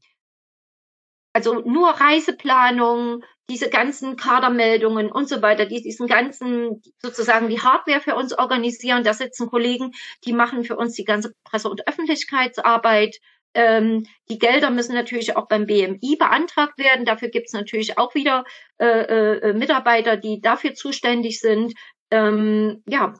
also nur Reiseplanung, diese ganzen Kadermeldungen und so weiter, die diesen ganzen sozusagen die Hardware für uns organisieren. Da sitzen Kollegen, die machen für uns die ganze Presse- und Öffentlichkeitsarbeit. Ähm, die Gelder müssen natürlich auch beim BMI beantragt werden. Dafür gibt es natürlich auch wieder äh, äh, Mitarbeiter, die dafür zuständig sind. Ähm, ja,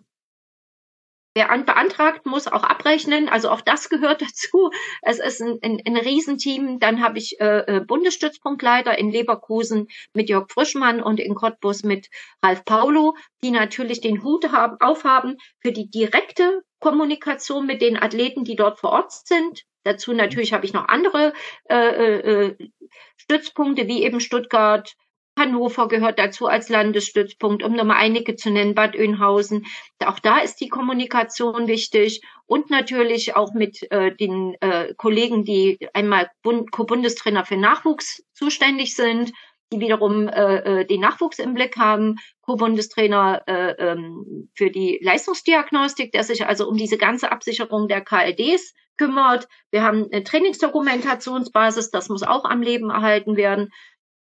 Wer an, beantragt, muss auch abrechnen. Also auch das gehört dazu. Es ist ein, ein, ein Riesenteam. Dann habe ich äh, äh, Bundesstützpunktleiter in Leverkusen mit Jörg Frischmann und in Cottbus mit Ralf Paulo, die natürlich den Hut haben, aufhaben für die direkte Kommunikation mit den Athleten, die dort vor Ort sind. Dazu natürlich habe ich noch andere äh, äh, äh, Stützpunkte, wie eben Stuttgart, Hannover gehört dazu als Landesstützpunkt, um nur mal einige zu nennen, Bad Oeynhausen. Auch da ist die Kommunikation wichtig und natürlich auch mit äh, den äh, Kollegen, die einmal Bund Co-Bundestrainer für Nachwuchs zuständig sind, die wiederum äh, äh den Nachwuchs im Blick haben, Co-Bundestrainer äh, ähm, für die Leistungsdiagnostik, der sich also um diese ganze Absicherung der KLDs kümmert. Wir haben eine Trainingsdokumentationsbasis, das muss auch am Leben erhalten werden.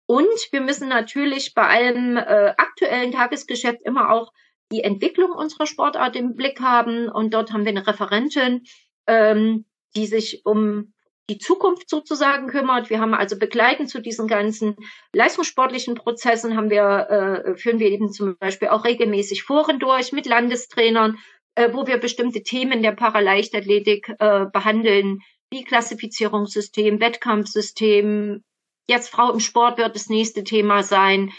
Und wir müssen natürlich bei allem äh, aktuellen Tagesgeschäft immer auch die Entwicklung unserer Sportart im Blick haben. Und dort haben wir eine Referentin, ähm, die sich um die Zukunft sozusagen kümmert. Wir haben also begleitend zu diesen ganzen leistungssportlichen Prozessen haben wir, äh, führen wir eben zum Beispiel auch regelmäßig Foren durch mit Landestrainern, äh, wo wir bestimmte Themen der Paraleichtathletik äh, behandeln, wie Klassifizierungssystem, Wettkampfsystem, Jetzt Frau im Sport wird das nächste Thema sein.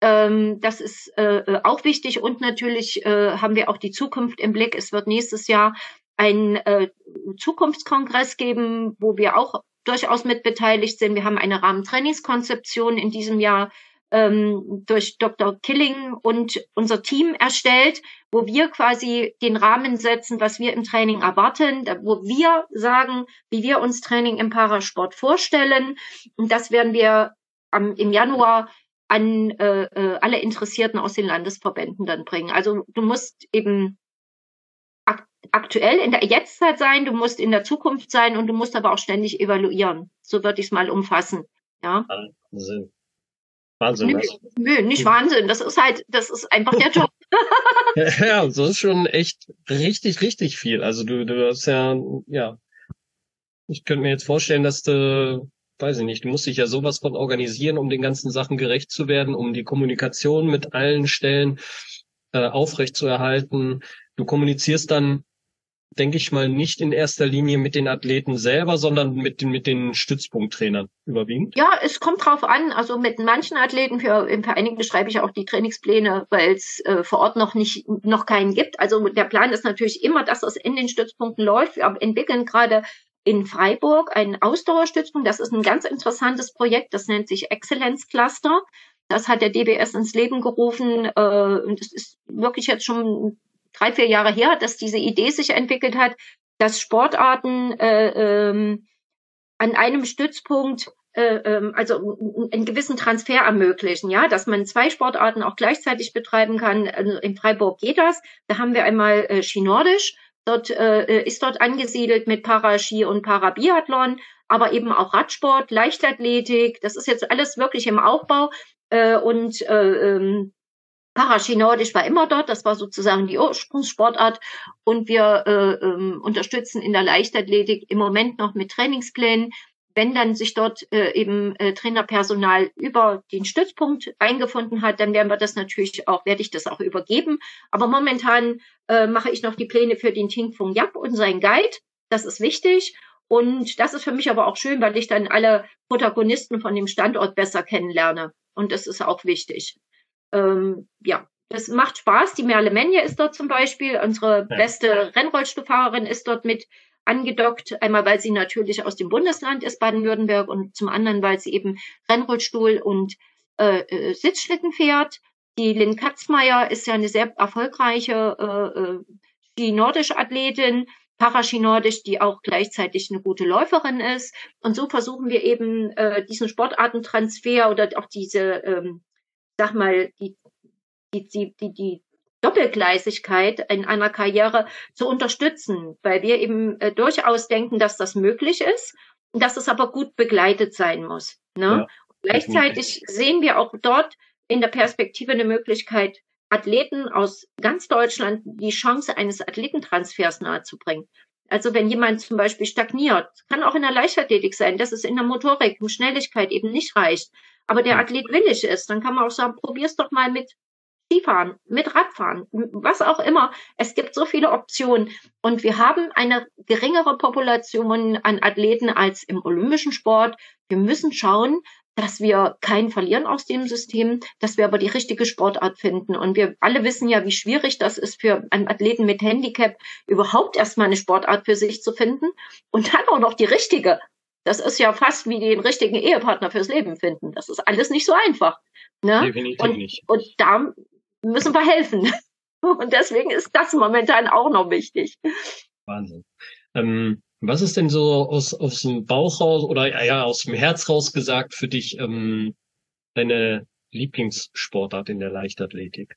Ähm, das ist äh, auch wichtig und natürlich äh, haben wir auch die Zukunft im Blick. Es wird nächstes Jahr einen äh, Zukunftskongress geben, wo wir auch durchaus mit beteiligt sind. Wir haben eine Rahmentrainingskonzeption in diesem Jahr ähm, durch Dr. Killing und unser Team erstellt, wo wir quasi den Rahmen setzen, was wir im Training erwarten, wo wir sagen, wie wir uns Training im Parasport vorstellen. Und das werden wir am, im Januar an äh, äh, alle Interessierten aus den Landesverbänden dann bringen. Also du musst eben ak aktuell in der Jetztzeit sein, du musst in der Zukunft sein und du musst aber auch ständig evaluieren. So würde ich es mal umfassen. Ja. Wahnsinn. Wahnsinn, nö, was? Nö, nicht Wahnsinn. Das ist halt, das ist einfach der Job. ja, so ist schon echt richtig, richtig viel. Also du, du hast ja, ja. Ich könnte mir jetzt vorstellen, dass du weiß ich nicht, du musst dich ja sowas von organisieren, um den ganzen Sachen gerecht zu werden, um die Kommunikation mit allen Stellen äh, aufrecht zu erhalten. Du kommunizierst dann denke ich mal, nicht in erster Linie mit den Athleten selber, sondern mit den, mit den Stützpunkttrainern überwiegend? Ja, es kommt drauf an. Also mit manchen Athleten, für, im Vereinigen schreibe ich auch die Trainingspläne, weil es äh, vor Ort noch nicht, noch keinen gibt. Also der Plan ist natürlich immer, dass es in den Stützpunkten läuft. Wir entwickeln gerade in Freiburg einen Ausdauerstützpunkt. Das ist ein ganz interessantes Projekt. Das nennt sich Excellence Cluster. Das hat der DBS ins Leben gerufen. Äh, und es ist wirklich jetzt schon drei, vier Jahre her, dass diese Idee sich entwickelt hat, dass Sportarten äh, ähm, an einem Stützpunkt äh, ähm, also einen gewissen Transfer ermöglichen, ja, dass man zwei Sportarten auch gleichzeitig betreiben kann. Also in Freiburg geht das. Da haben wir einmal äh, Skinordisch. Dort äh, ist dort angesiedelt mit Paraski und Parabiathlon, aber eben auch Radsport, Leichtathletik. Das ist jetzt alles wirklich im Aufbau äh, und äh, ähm, Paraskinordisch war immer dort, das war sozusagen die Ursprungssportart und wir äh, ähm, unterstützen in der Leichtathletik im Moment noch mit Trainingsplänen. Wenn dann sich dort äh, eben äh, Trainerpersonal über den Stützpunkt eingefunden hat, dann werden wir das natürlich auch, werde ich das auch übergeben. Aber momentan äh, mache ich noch die Pläne für den Ting Fung Yap und sein Guide. Das ist wichtig. Und das ist für mich aber auch schön, weil ich dann alle Protagonisten von dem Standort besser kennenlerne. Und das ist auch wichtig ähm, ja, es macht Spaß. Die Merle Menje ist dort zum Beispiel. Unsere ja. beste Rennrollstuhlfahrerin ist dort mit angedockt. Einmal, weil sie natürlich aus dem Bundesland ist, Baden-Württemberg, und zum anderen, weil sie eben Rennrollstuhl und äh, äh Sitzschlitten fährt. Die Lynn Katzmeier ist ja eine sehr erfolgreiche äh, äh, Ski-Nordische Athletin, Paraski-Nordisch, die auch gleichzeitig eine gute Läuferin ist. Und so versuchen wir eben äh, diesen Sportartentransfer oder auch diese ähm, sag mal, die, die, die, die, Doppelgleisigkeit in einer Karriere zu unterstützen, weil wir eben äh, durchaus denken, dass das möglich ist, dass es aber gut begleitet sein muss. Ne? Ja, Gleichzeitig sehen wir auch dort in der Perspektive eine Möglichkeit, Athleten aus ganz Deutschland die Chance eines Athletentransfers nahezubringen. Also wenn jemand zum Beispiel stagniert, kann auch in der Leichtathletik sein, dass es in der Motorik und Schnelligkeit eben nicht reicht, aber der Athlet willig ist, dann kann man auch sagen, probier's doch mal mit Skifahren, mit Radfahren, was auch immer. Es gibt so viele Optionen und wir haben eine geringere Population an Athleten als im olympischen Sport. Wir müssen schauen, dass wir keinen verlieren aus dem System, dass wir aber die richtige Sportart finden. Und wir alle wissen ja, wie schwierig das ist für einen Athleten mit Handicap, überhaupt erstmal eine Sportart für sich zu finden und dann auch noch die richtige. Das ist ja fast wie den richtigen Ehepartner fürs Leben finden. Das ist alles nicht so einfach. Ne? Definitiv und, nicht. Und da müssen wir helfen. Und deswegen ist das momentan auch noch wichtig. Wahnsinn. Ähm, was ist denn so aus, aus dem Bauch raus oder ja, aus dem Herz raus gesagt für dich ähm, deine Lieblingssportart in der Leichtathletik?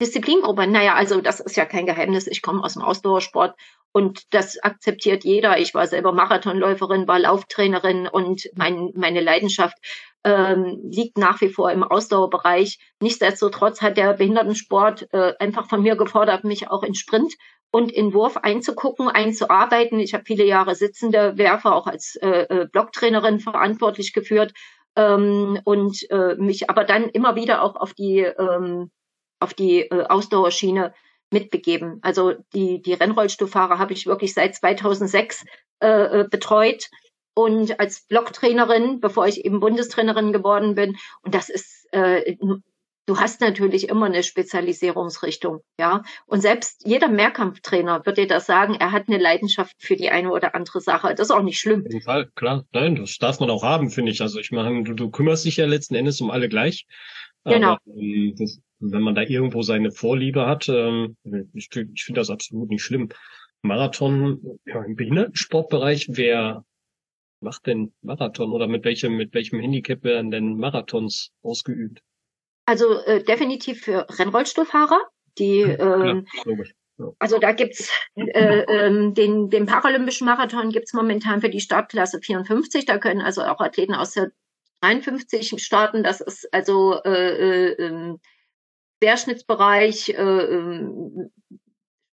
Disziplingruppe, naja, also das ist ja kein Geheimnis. Ich komme aus dem Ausdauersport und das akzeptiert jeder. Ich war selber Marathonläuferin, war Lauftrainerin und mein, meine Leidenschaft ähm, liegt nach wie vor im Ausdauerbereich. Nichtsdestotrotz hat der Behindertensport äh, einfach von mir gefordert, mich auch in Sprint und in Wurf einzugucken, einzuarbeiten. Ich habe viele Jahre sitzende Werfer auch als äh, äh, Blocktrainerin verantwortlich geführt ähm, und äh, mich aber dann immer wieder auch auf die ähm, auf die äh, Ausdauerschiene mitbegeben. Also die die Rennrollstuhlfahrer habe ich wirklich seit 2006 äh, äh, betreut und als Blocktrainerin, bevor ich eben Bundestrainerin geworden bin. Und das ist äh, du hast natürlich immer eine Spezialisierungsrichtung, ja. Und selbst jeder Mehrkampftrainer wird dir das sagen, er hat eine Leidenschaft für die eine oder andere Sache. Das ist auch nicht schlimm. Auf jeden Fall, klar. Nein, das darf man auch haben, finde ich. Also ich meine, du, du kümmerst dich ja letzten Endes um alle gleich. Genau. Aber, ähm, das, wenn man da irgendwo seine Vorliebe hat, ähm, ich, ich finde das absolut nicht schlimm. Marathon, ja, im Behindertensportbereich, wer macht denn Marathon oder mit welchem, mit welchem Handicap werden denn Marathons ausgeübt? Also äh, definitiv für Rennrollstuhlfahrer, die ähm, ja, also da gibt's äh, ähm, den, den paralympischen Marathon gibt's momentan für die Startklasse 54. Da können also auch Athleten aus der 53 starten. Das ist also äh, äh, Querschnittsbereich, äh, ähm,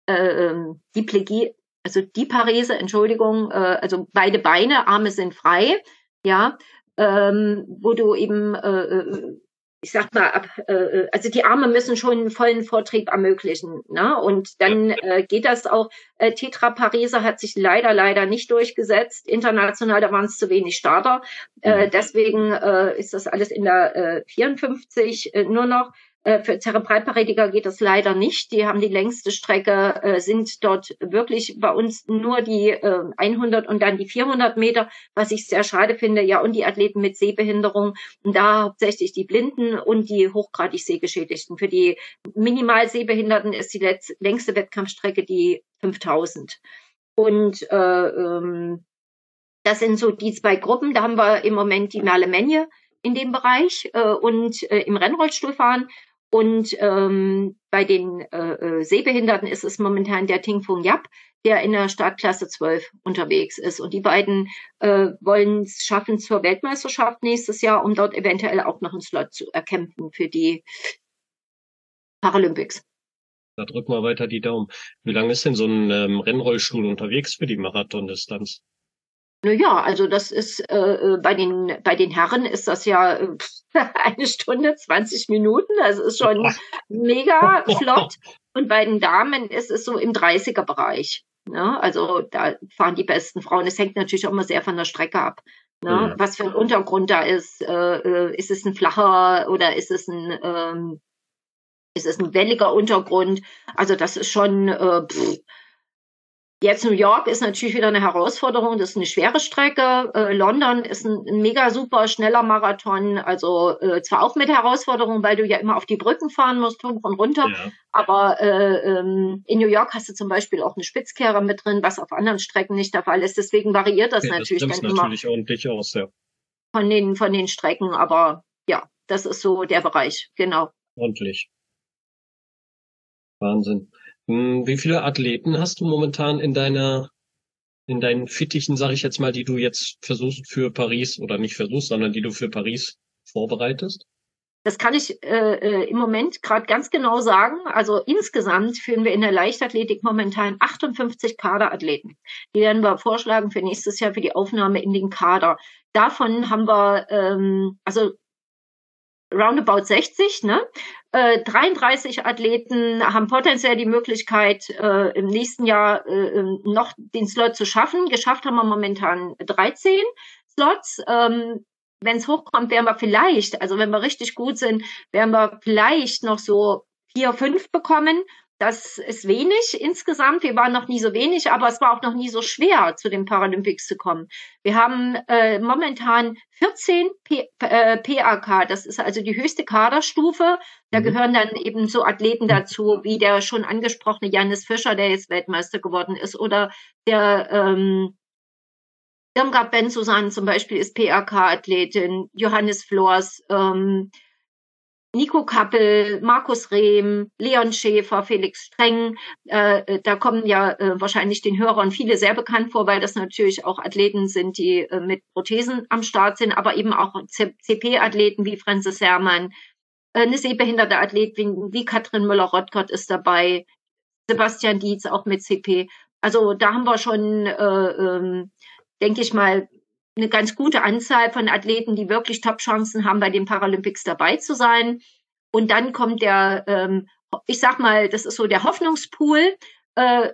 äh, äh, Diplegie, also die Parese, Entschuldigung, äh, also beide Beine, Arme sind frei. ja, ähm, wo du eben äh, äh ich sag mal, ab, äh, also die Arme müssen schon einen vollen Vortrieb ermöglichen. Ne? Und dann äh, geht das auch. Äh, Tetra Pariser hat sich leider, leider nicht durchgesetzt. International, da waren es zu wenig Starter. Äh, mhm. deswegen äh, ist das alles in der äh, 54 äh, nur noch. Äh, für Zerebralparetiker geht das leider nicht. Die haben die längste Strecke, äh, sind dort wirklich bei uns nur die 100 äh, und dann die 400 Meter, was ich sehr schade finde. Ja, und die Athleten mit Sehbehinderung. Und da hauptsächlich die Blinden und die hochgradig Sehgeschädigten. Für die minimal Sehbehinderten ist die längste Wettkampfstrecke die 5000. Und äh, ähm, das sind so die zwei Gruppen. Da haben wir im Moment die Merle Menje in dem Bereich äh, und äh, im Rennrollstuhlfahren und ähm, bei den äh, äh, Sehbehinderten ist es momentan der Ting Fung Yap, der in der Startklasse 12 unterwegs ist. Und die beiden äh, wollen es schaffen zur Weltmeisterschaft nächstes Jahr, um dort eventuell auch noch einen Slot zu erkämpfen für die Paralympics. Da drücken wir weiter die Daumen. Wie lange ist denn so ein ähm, Rennrollstuhl unterwegs für die Marathondistanz? Naja, also das ist äh, äh, bei den bei den Herren ist das ja äh, eine Stunde 20 Minuten. Das ist schon mega flott. Und bei den Damen ist es so im 30er Bereich. Ne? Also da fahren die besten Frauen. Es hängt natürlich auch immer sehr von der Strecke ab. Ne? Ja. Was für ein Untergrund da ist. Äh, äh, ist es ein flacher oder ist es ein ähm, ist es ein welliger Untergrund? Also das ist schon äh, pff, Jetzt New York ist natürlich wieder eine Herausforderung. Das ist eine schwere Strecke. Äh, London ist ein, ein, mega super schneller Marathon. Also äh, zwar auch mit Herausforderungen, weil du ja immer auf die Brücken fahren musst, hoch und runter. Ja. Aber äh, ähm, in New York hast du zum Beispiel auch eine Spitzkehre mit drin, was auf anderen Strecken nicht der Fall ist. Deswegen variiert das ja, natürlich das dann natürlich immer ordentlich aus, ja. Von den von den Strecken. Aber ja, das ist so der Bereich. Genau. Ordentlich. Wahnsinn. Hm, wie viele Athleten hast du momentan in deiner, in deinen Fittichen, sage ich jetzt mal, die du jetzt versuchst für Paris oder nicht versuchst, sondern die du für Paris vorbereitest? Das kann ich äh, äh im Moment gerade ganz genau sagen. Also insgesamt führen wir in der Leichtathletik momentan 58 Kaderathleten. Die werden wir vorschlagen für nächstes Jahr für die Aufnahme in den Kader. Davon haben wir ähm, also roundabout 60, ne? Äh, 33 Athleten haben potenziell die Möglichkeit, äh, im nächsten Jahr äh, ähm, noch den Slot zu schaffen. Geschafft haben wir momentan 13 Slots. Ähm, wenn es hochkommt, werden wir vielleicht, also wenn wir richtig gut sind, werden wir vielleicht noch so vier, fünf bekommen. Das ist wenig insgesamt. Wir waren noch nie so wenig, aber es war auch noch nie so schwer, zu den Paralympics zu kommen. Wir haben äh, momentan 14 P äh, PAK. Das ist also die höchste Kaderstufe. Da mhm. gehören dann eben so Athleten mhm. dazu, wie der schon angesprochene Janis Fischer, der jetzt Weltmeister geworden ist, oder der ähm, Irmgard Ben Susan zum Beispiel ist PAK-Athletin, Johannes Flors, ähm, Nico Kappel, Markus Rehm, Leon Schäfer, Felix Streng. Äh, äh, da kommen ja äh, wahrscheinlich den Hörern viele sehr bekannt vor, weil das natürlich auch Athleten sind, die äh, mit Prothesen am Start sind, aber eben auch CP-Athleten wie Francis Herrmann, äh, eine sehbehinderte Athlet wie, wie Katrin Müller-Rottkott ist dabei, Sebastian Dietz auch mit CP. Also da haben wir schon, äh, ähm, denke ich mal, eine ganz gute Anzahl von Athleten, die wirklich Top-Chancen haben, bei den Paralympics dabei zu sein. Und dann kommt der, ähm, ich sag mal, das ist so der Hoffnungspool. Äh,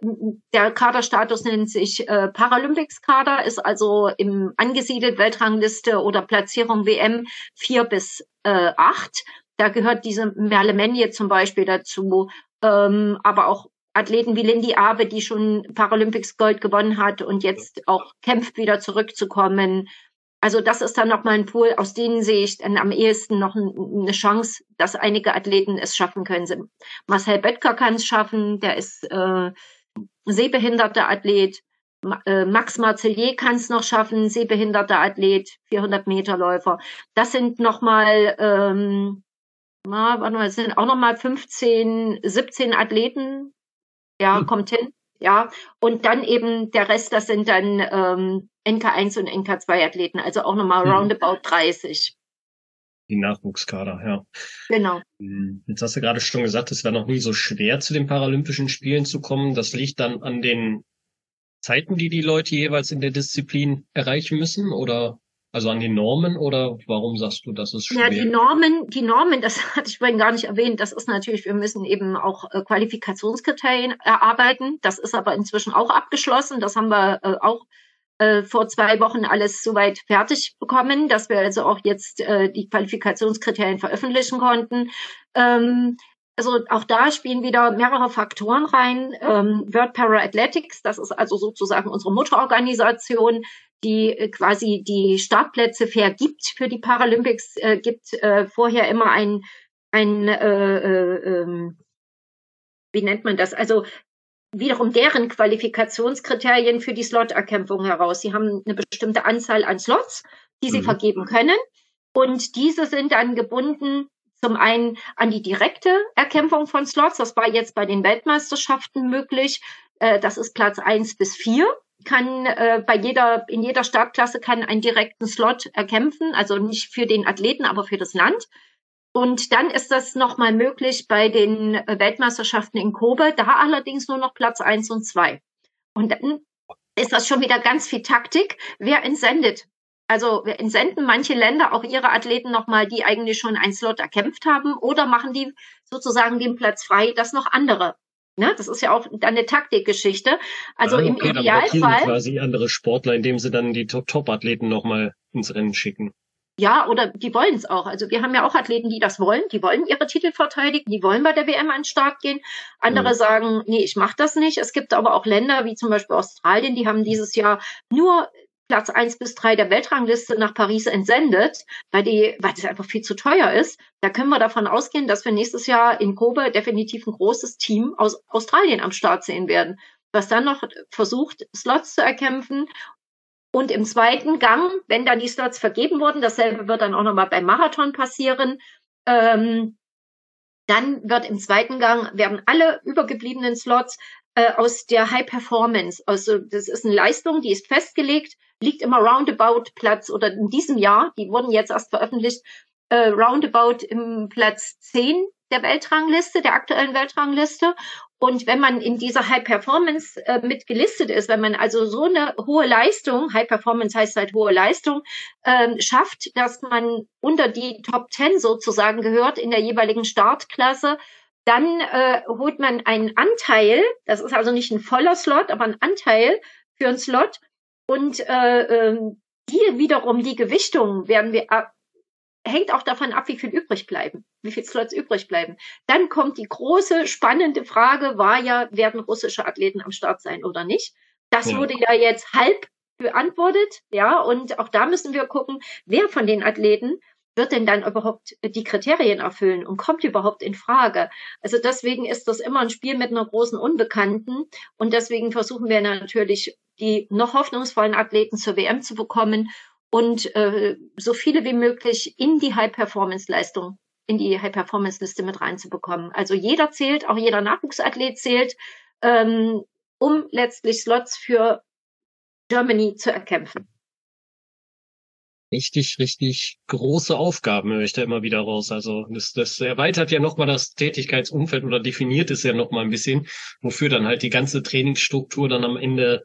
der Kaderstatus nennt sich äh, Paralympics-Kader, ist also im angesiedelt Weltrangliste oder Platzierung WM vier bis äh, acht. Da gehört diese Merle Menje zum Beispiel dazu, ähm, aber auch Athleten wie Lindy Abe, die schon Paralympics Gold gewonnen hat und jetzt auch kämpft, wieder zurückzukommen. Also das ist dann nochmal ein Pool, aus denen sehe ich dann am ehesten noch eine Chance, dass einige Athleten es schaffen können. Marcel Böttger kann es schaffen, der ist äh, sehbehinderter Athlet. Äh, Max Marcellier kann es noch schaffen, sehbehinderter Athlet, 400 Meter Läufer. Das sind nochmal, ähm, na, warte mal, sind auch nochmal 15, 17 Athleten, ja, hm. kommt hin. Ja, und dann eben der Rest, das sind dann ähm, NK1 und NK2 Athleten, also auch nochmal hm. roundabout 30. Die Nachwuchskader, ja. Genau. Hm. Jetzt hast du gerade schon gesagt, es war noch nie so schwer, zu den Paralympischen Spielen zu kommen. Das liegt dann an den Zeiten, die die Leute jeweils in der Disziplin erreichen müssen, oder Also an die Normen oder warum sagst du, das ist schwer? Ja, die Normen, die Normen, das hatte ich vorhin gar nicht erwähnt, das ist natürlich, wir müssen eben auch äh, Qualifikationskriterien erarbeiten. Das ist aber inzwischen auch abgeschlossen. Das haben wir äh, auch äh, vor zwei Wochen alles soweit fertig bekommen, dass wir also auch jetzt die Qualifikationskriterien veröffentlichen konnten. Ähm, also auch da spielen wieder mehrere Faktoren rein. Ähm, World Para Athletics, das ist also sozusagen unsere Mutterorganisation, die äh, quasi die Startplätze vergibt für die Paralympics, äh, gibt äh, vorher immer ein, ein äh, äh, ähm, wie nennt man das? Also wiederum deren Qualifikationskriterien für die Slot-Erkämpfung heraus. Sie haben eine bestimmte Anzahl an Slots, die sie mhm. vergeben können. Und diese sind dann gebunden zum einen an die direkte Erkämpfung von Slots. Das war jetzt bei den Weltmeisterschaften möglich. Äh, das ist Platz eins bis vier kann äh, bei jeder in jeder Startklasse kann einen direkten Slot erkämpfen, also nicht für den Athleten, aber für das Land. Und dann ist das nochmal möglich bei den äh, Weltmeisterschaften in Kobe, da allerdings nur noch Platz eins und zwei. Und dann ist das schon wieder ganz viel Taktik. Wer entsendet? Also entsenden manche Länder auch ihre Athleten nochmal, die eigentlich schon einen Slot erkämpft haben, oder machen die sozusagen den Platz frei, dass noch andere Ne, das ist ja auch dann eine Taktikgeschichte. Also ah, okay, im Idealfall. quasi andere Sportler, indem sie dann die Top-Athleten nochmal ins Rennen schicken. Ja, oder die wollen es auch. Also wir haben ja auch Athleten, die das wollen. Die wollen ihre Titel verteidigen, die wollen bei der WM an den Start gehen. Andere mhm. sagen, nee, ich mache das nicht. Es gibt aber auch Länder, wie zum Beispiel Australien, die haben dieses Jahr nur Platz eins bis drei der Weltrangliste nach Paris entsendet, weil die, weil das einfach viel zu teuer ist. Da können wir davon ausgehen, dass wir nächstes Jahr in Kobe definitiv ein großes Team aus Australien am Start sehen werden, was dann noch versucht, Slots zu erkämpfen und im zweiten Gang, wenn dann die Slots vergeben wurden, dasselbe wird dann auch nochmal beim Marathon passieren, ähm, dann wird im zweiten Gang, werden alle übergebliebenen Slots äh, aus der High Performance, also das ist eine Leistung, die ist festgelegt, liegt immer roundabout Platz oder in diesem Jahr, die wurden jetzt erst veröffentlicht, äh, roundabout im Platz 10 der Weltrangliste, der aktuellen Weltrangliste. Und wenn man in dieser High Performance äh, mit gelistet ist, wenn man also so eine hohe Leistung, High Performance heißt halt hohe Leistung, äh, schafft, dass man unter die Top 10 sozusagen gehört in der jeweiligen Startklasse, dann äh, holt man einen Anteil, das ist also nicht ein voller Slot, aber ein Anteil für einen Slot. Und äh, die wiederum, die Gewichtung werden wir hängt auch davon ab, wie viel übrig bleiben, wie viel Slots übrig bleiben. Dann kommt die große, spannende Frage, war ja, werden russische Athleten am Start sein oder nicht? Das ja. wurde ja jetzt halb beantwortet, ja, und auch da müssen wir gucken, wer von den Athleten wird denn dann überhaupt die Kriterien erfüllen und kommt überhaupt in Frage? Also deswegen ist das immer ein Spiel mit einer großen Unbekannten und deswegen versuchen wir natürlich, die noch hoffnungsvollen Athleten zur WM zu bekommen und äh, so viele wie möglich in die High-Performance-Leistung, in die High-Performance-Liste mit reinzubekommen. Also jeder zählt, auch jeder Nachwuchsathlet zählt, ähm, um letztlich Slots für Germany zu erkämpfen. Richtig, richtig große Aufgaben höre ich da immer wieder raus. Also das, das erweitert ja nochmal das Tätigkeitsumfeld oder definiert es ja nochmal ein bisschen, wofür dann halt die ganze Trainingsstruktur dann am Ende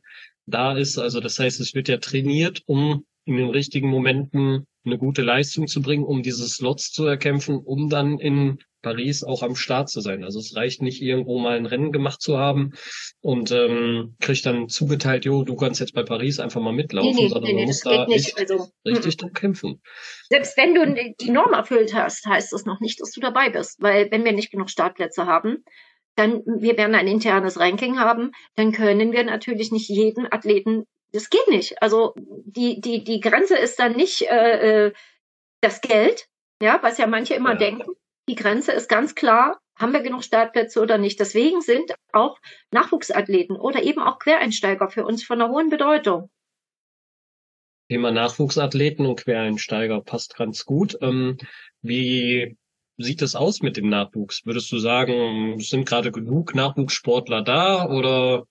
da ist. Also das heißt, es wird ja trainiert, um in den richtigen Momenten eine gute Leistung zu bringen, um diese Slots zu erkämpfen, um dann in Paris auch am Start zu sein. Also es reicht nicht, irgendwo mal ein Rennen gemacht zu haben und ähm, kriegt dann zugeteilt, jo, du kannst jetzt bei Paris einfach mal mitlaufen, nee, nee, sondern nee, man muss da echt also, richtig hm. kämpfen. Selbst wenn du die Norm erfüllt hast, heißt das noch nicht, dass du dabei bist, weil wenn wir nicht genug Startplätze haben, dann wir werden ein internes Ranking haben, dann können wir natürlich nicht jeden Athleten das geht nicht. Also die, die, die Grenze ist dann nicht äh, äh, das Geld, ja, was ja manche immer ja. denken. Die Grenze ist ganz klar, haben wir genug Startplätze oder nicht. Deswegen sind auch Nachwuchsathleten oder eben auch Quereinsteiger für uns von einer hohen Bedeutung. Thema Nachwuchsathleten und Quereinsteiger passt ganz gut. Ähm, wie sieht es aus mit dem Nachwuchs? Würdest du sagen, sind gerade genug Nachwuchssportler da oder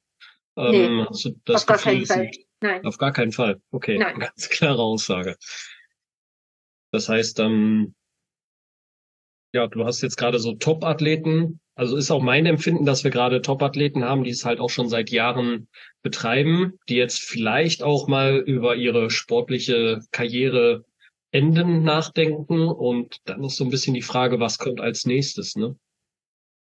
ähm, nee, hast du das auf Gefühl, gar keinen Fall. Nein. Auf gar keinen Fall. Okay, Nein. ganz klare Aussage. Das heißt, ähm, ja, du hast jetzt gerade so Top-Athleten Also ist auch mein Empfinden, dass wir gerade Top-Athleten haben, die es halt auch schon seit Jahren betreiben, die jetzt vielleicht auch mal über ihre sportliche Karriere enden nachdenken. Und dann ist so ein bisschen die Frage, was kommt als nächstes, ne?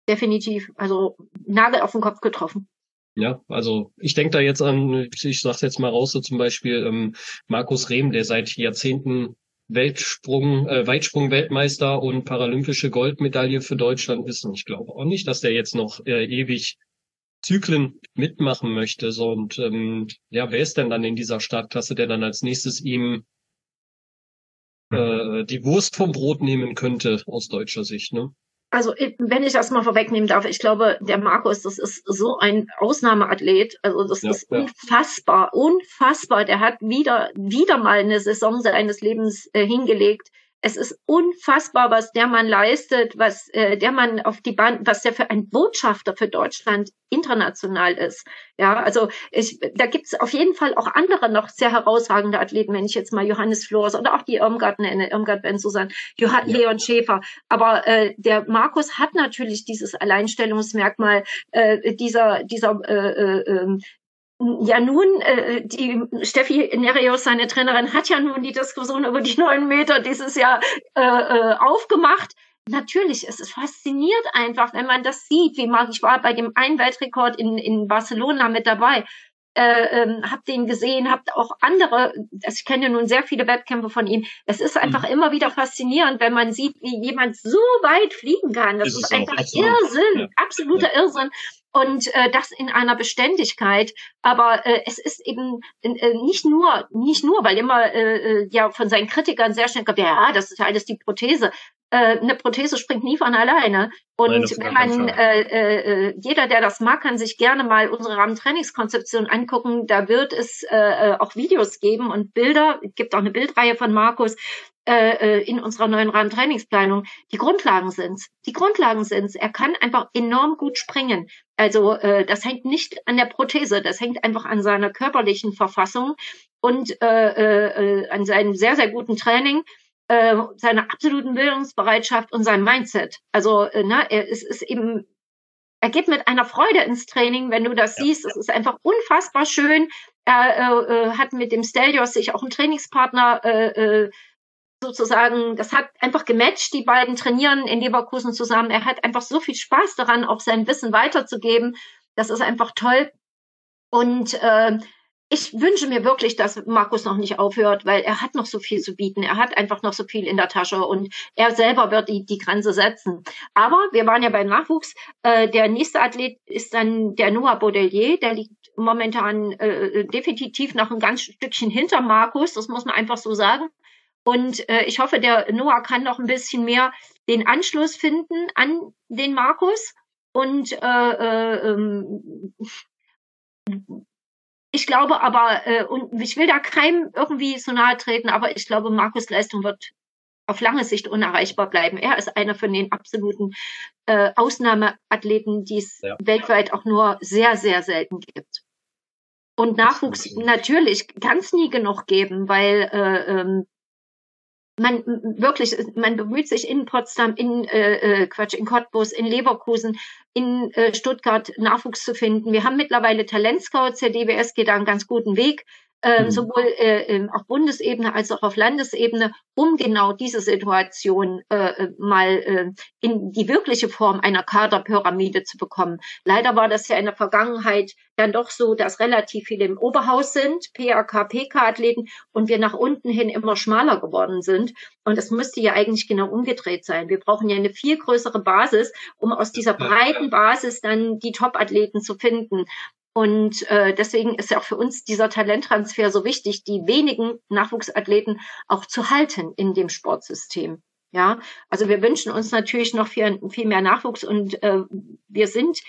Definitiv. Also Nagel auf den Kopf getroffen. Ja, also ich denke da jetzt an, ich sag's jetzt mal raus, so zum Beispiel ähm, Markus Rehm, der seit Jahrzehnten Weltsprung, äh, Weitsprung-Weltmeister und paralympische Goldmedaille für Deutschland ist. Und ich glaube auch nicht, dass der jetzt noch äh, ewig Zyklen mitmachen möchte. So und ähm, ja, wer ist denn dann in dieser Startklasse, der dann als nächstes ihm äh, die Wurst vom Brot nehmen könnte aus deutscher Sicht, ne? also wenn ich das mal vorwegnehmen darf, ich glaube, der Markus, das ist so ein Ausnahmeathlet. Also das ja, ist ja. unfassbar, unfassbar. Der hat wieder, wieder mal eine Saison seines Lebens äh, hingelegt es ist unfassbar, was der Mann leistet, was äh, der Mann auf die Bahn, was der für ein Botschafter für Deutschland international ist. Ja, also ich, da gibt's auf jeden Fall auch andere noch sehr herausragende Athleten, wenn ich jetzt mal Johannes Flores oder auch die Irmgard nenne, Irmgard Ben Susan, Johann ja. Leon Schäfer. Aber äh, der Markus hat natürlich dieses Alleinstellungsmerkmal äh, dieser dieser äh, äh, ähm, ja, nun, äh, die Steffi Nereus, seine Trainerin, hat ja nun die Diskussion über die neun Meter dieses Jahr äh, äh, aufgemacht. Natürlich, es ist fasziniert einfach, wenn man das sieht, wie mag ich war bei dem einen Weltrekord in, in Barcelona mit dabei. Äh, ähm, habt den gesehen, habt auch andere, ich kenne ja nun sehr viele Wettkämpfe von ihm. Es ist einfach mhm. immer wieder faszinierend, wenn man sieht, wie jemand so weit fliegen kann. Das ist, ist einfach Irrsinn, ja. absoluter ja. Irrsinn und äh, das in einer Beständigkeit. Aber äh, es ist eben äh, nicht nur, nicht nur, weil immer äh, äh ja von seinen Kritikern sehr schnell kommt, ja, das ist ja alles die Prothese. Äh, eine Prothese springt nie von alleine. Und wenn man, äh, äh, jeder, der das mag, kann sich gerne mal unsere Rahmentrainingskonzeption angucken. Da wird es äh, äh auch Videos geben und Bilder. Es gibt auch eine Bildreihe von Markus, äh, äh, in unserer neuen Rahmentrainingsplanung. Die Grundlagen sind's. Die Grundlagen sind's. Er kann einfach enorm gut springen. Also äh, das hängt nicht an der Prothese, das hängt einfach an seiner körperlichen Verfassung und äh, äh, an seinem sehr, sehr guten Training äh, seiner absoluten Bildungsbereitschaft und seinem Mindset. Also äh, ne, er ist, ist eben, er geht mit einer Freude ins Training, wenn du das ja, siehst. Es ist einfach unfassbar schön. Er äh, äh, hat mit dem Stelios sich auch einen Trainingspartner äh, äh, sozusagen, das hat einfach gematcht, die beiden trainieren in Leverkusen zusammen. Er hat einfach so viel Spaß daran, auch sein Wissen weiterzugeben. Das ist einfach toll. Und äh, ich wünsche mir wirklich, dass Markus noch nicht aufhört, weil er hat noch so viel zu bieten. Er hat einfach noch so viel in der Tasche und er selber wird die, die Grenze setzen. Aber wir waren ja beim Nachwuchs. Äh, der nächste Athlet ist dann der Noah Baudelier. Der liegt momentan äh, definitiv noch ein ganz Stückchen hinter Markus. Das muss man einfach so sagen. Und äh, ich hoffe, der Noah kann noch ein bisschen mehr den Anschluss finden an den Markus. Und äh, äh, ähm, ich glaube aber, äh, und ich will da keinem irgendwie so nahe treten, aber ich glaube, Markus Leistung wird auf lange Sicht unerreichbar bleiben. Er ist einer von den absoluten äh, Ausnahmeathleten, die es ja. weltweit auch nur sehr, sehr selten gibt. Und Nachwuchs natürlich kann es nie genug geben, weil äh, ähm, man wirklich, man bemüht sich in Potsdam, in äh, äh, Quatsch, in Cottbus, in Leverkusen, in äh, Stuttgart Nachwuchs zu finden. Wir haben mittlerweile Talentscouts, der DBS geht da einen ganz guten Weg äh, mhm. sowohl äh, auf Bundesebene als auch auf Landesebene, um genau diese Situation äh, äh, mal äh, in die wirkliche Form einer Kaderpyramide zu bekommen. Leider war das ja in der Vergangenheit dann doch so, dass relativ viele im Oberhaus sind, PAK, PK-Athleten, und wir nach unten hin immer schmaler geworden sind. Und das müsste ja eigentlich genau umgedreht sein. Wir brauchen ja eine viel größere Basis, um aus dieser breiten Basis dann die Top-Athleten zu finden. Und äh, deswegen ist ja auch für uns dieser Talenttransfer so wichtig, die wenigen Nachwuchsathleten auch zu halten in dem Sportsystem. Ja, also wir wünschen uns natürlich noch viel, viel mehr Nachwuchs und äh, wir sind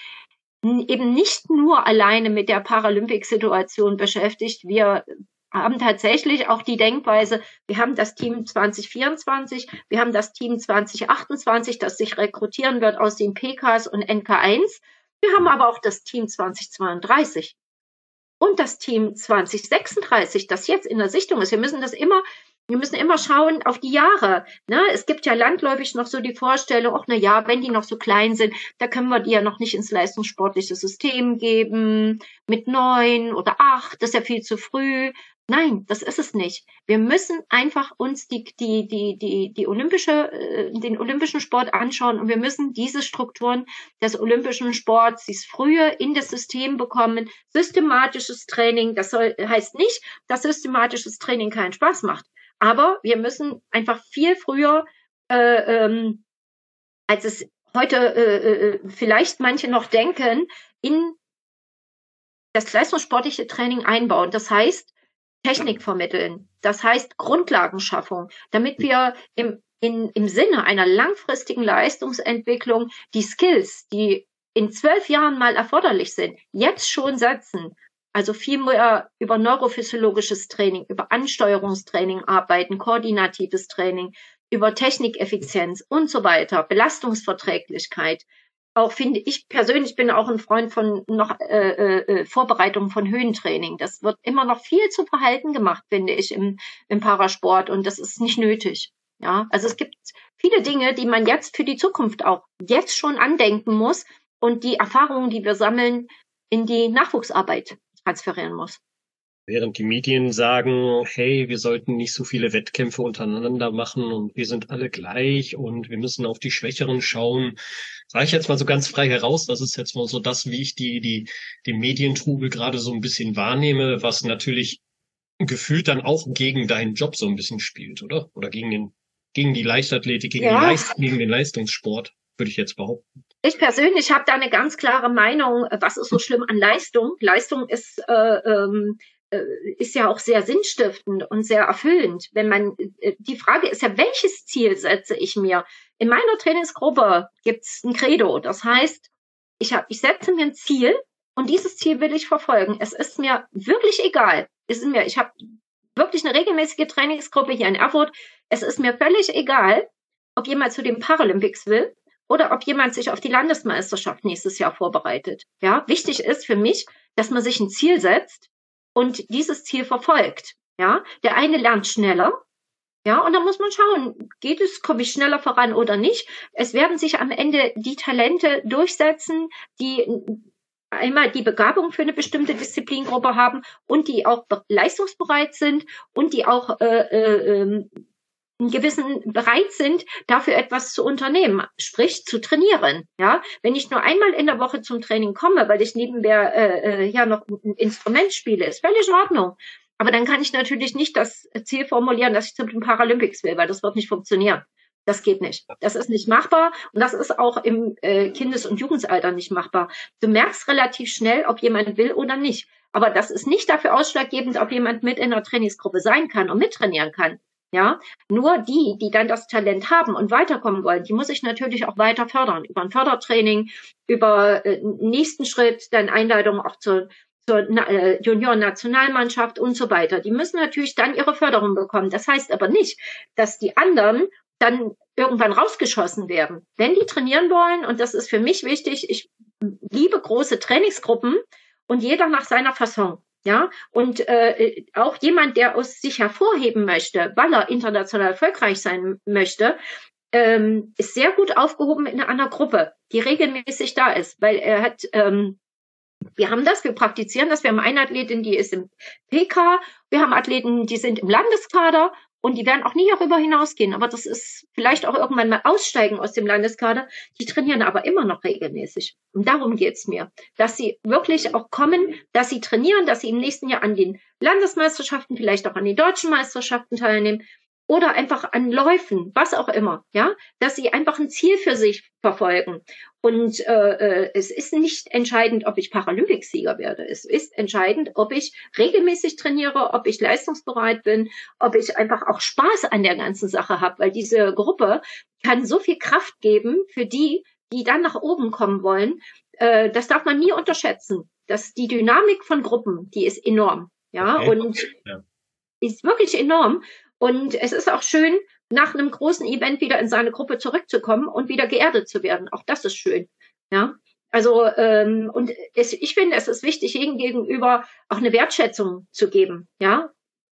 eben nicht nur alleine mit der Paralympic-Situation beschäftigt. Wir haben tatsächlich auch die Denkweise, wir haben das Team 2024, wir haben das Team 2028, das sich rekrutieren wird aus den PKs und NK1 wir haben aber auch das Team 2032 und das Team 2036, das jetzt in der Sichtung ist. Wir müssen das immer Wir müssen immer schauen auf die Jahre. Ne? Es gibt ja landläufig noch so die Vorstellung, ach na ja, wenn die noch so klein sind, da können wir die ja noch nicht ins leistungssportliche System geben. Mit neun oder acht, das ist ja viel zu früh. Nein, das ist es nicht. Wir müssen einfach uns die, die, die, die, die olympische, äh, den olympischen Sport anschauen und wir müssen diese Strukturen des olympischen Sports, dies frühe in das System bekommen. Systematisches Training, das soll, heißt nicht, dass systematisches Training keinen Spaß macht. Aber wir müssen einfach viel früher, äh, ähm, als es heute äh, äh vielleicht manche noch denken, in das leistungssportliche Training einbauen. Das heißt, Technik vermitteln. Das heißt Grundlagenschaffung, damit wir im, in, im Sinne einer langfristigen Leistungsentwicklung die Skills, die in zwölf Jahren mal erforderlich sind, jetzt schon setzen. Also viel mehr über neurophysiologisches Training, über Ansteuerungstraining arbeiten, koordinatives Training, über Technikeffizienz und so weiter, Belastungsverträglichkeit auch finde ich persönlich bin auch ein Freund von noch äh, äh, äh, Vorbereitung von Höhentraining. Das wird immer noch viel zu Verhalten gemacht, finde ich, im, im Parasport und das ist nicht nötig. Ja, also es gibt viele Dinge, die man jetzt für die Zukunft auch jetzt schon andenken muss und die Erfahrungen, die wir sammeln, in die Nachwuchsarbeit transferieren muss. Während die Medien sagen, hey, wir sollten nicht so viele Wettkämpfe untereinander machen und wir sind alle gleich und wir müssen auf die Schwächeren schauen, sage ich jetzt mal so ganz frei heraus, das ist jetzt mal so das, wie ich die, die, den Medientrubel gerade so ein bisschen wahrnehme, was natürlich gefühlt dann auch gegen deinen Job so ein bisschen spielt, oder? Oder gegen den, gegen die Leichtathletik, gegen, ja. Leist, gegen den Leistungssport, würde ich jetzt behaupten. Ich persönlich habe da eine ganz klare Meinung. Was ist so schlimm an Leistung? Leistung ist äh, ähm, äh, ist ja auch sehr sinnstiftend und sehr erfüllend. Wenn man äh, die Frage ist ja, welches Ziel setze ich mir? In meiner Trainingsgruppe gibt's ein Credo. Das heißt, ich hab, ich setze mir ein Ziel und dieses Ziel will ich verfolgen. Es ist mir wirklich egal. Es ist mir, ich habe wirklich eine regelmäßige Trainingsgruppe hier in Erfurt. Es ist mir völlig egal, ob jemand zu den Paralympics will oder ob jemand sich auf die Landesmeisterschaft nächstes Jahr vorbereitet. Ja, wichtig ist für mich, dass man sich ein Ziel setzt und dieses Ziel verfolgt. Ja, der eine lernt schneller. Ja, und dann muss man schauen, geht es, komme ich schneller voran oder nicht. Es werden sich am Ende die Talente durchsetzen, die einmal die Begabung für eine bestimmte Disziplingruppe haben und die auch leistungsbereit sind und die auch äh, äh, ähm, gewissen bereit sind, dafür etwas zu unternehmen, sprich zu trainieren. Ja, wenn ich nur einmal in der Woche zum Training komme, weil ich nebenher äh, äh, ja noch ein Instrument spiele, ist völlig in Ordnung. Aber dann kann ich natürlich nicht das Ziel formulieren, dass ich zum Paralympics will, weil das wird nicht funktionieren. Das geht nicht. Das ist nicht machbar und das ist auch im äh, Kindes- und Jugendalter nicht machbar. Du merkst relativ schnell, ob jemand will oder nicht. Aber das ist nicht dafür ausschlaggebend, ob jemand mit in der Trainingsgruppe sein kann und mittrainieren kann. Ja, nur die, die dann das Talent haben und weiterkommen wollen, die muss ich natürlich auch weiter fördern. Über ein Fördertraining, über äh, nächsten Schritt, dann Einleitung auch zur, zur äh, Junioren-Nationalmannschaft und so weiter. Die müssen natürlich dann ihre Förderung bekommen. Das heißt aber nicht, dass die anderen dann irgendwann rausgeschossen werden. Wenn die trainieren wollen, und das ist für mich wichtig, ich liebe große Trainingsgruppen und jeder nach seiner Fasson. Ja, und äh, auch jemand, der aus sich hervorheben möchte, weil er international erfolgreich sein möchte, ähm, ist sehr gut aufgehoben in einer Gruppe, die regelmäßig da ist, weil er hat, ähm, wir haben das, wir praktizieren das, wir haben eine Athletin, die ist im PK, wir haben Athleten, die sind im Landeskader und die werden auch nie darüber hinausgehen. Aber das ist vielleicht auch irgendwann mal aussteigen aus dem Landeskader. Die trainieren aber immer noch regelmäßig. Und darum geht's mir. Dass sie wirklich auch kommen, dass sie trainieren, dass sie im nächsten Jahr an den Landesmeisterschaften, vielleicht auch an den deutschen Meisterschaften teilnehmen oder einfach an Läufen, was auch immer, ja, dass sie einfach ein Ziel für sich verfolgen. Und äh, äh, es ist nicht entscheidend, ob ich Paralympicsieger werde. Es ist entscheidend, ob ich regelmäßig trainiere, ob ich leistungsbereit bin, ob ich einfach auch Spaß an der ganzen Sache habe, weil diese Gruppe kann so viel Kraft geben für die, die dann nach oben kommen wollen. Äh, das darf man nie unterschätzen. Dass die Dynamik von Gruppen, die ist enorm, ja, okay. und ja. ist wirklich enorm. Und es ist auch schön, nach einem großen Event wieder in seine Gruppe zurückzukommen und wieder geerdet zu werden. Auch das ist schön. Ja. Also ähm, und es, ich finde, es ist wichtig, ihnen gegenüber auch eine Wertschätzung zu geben. Ja,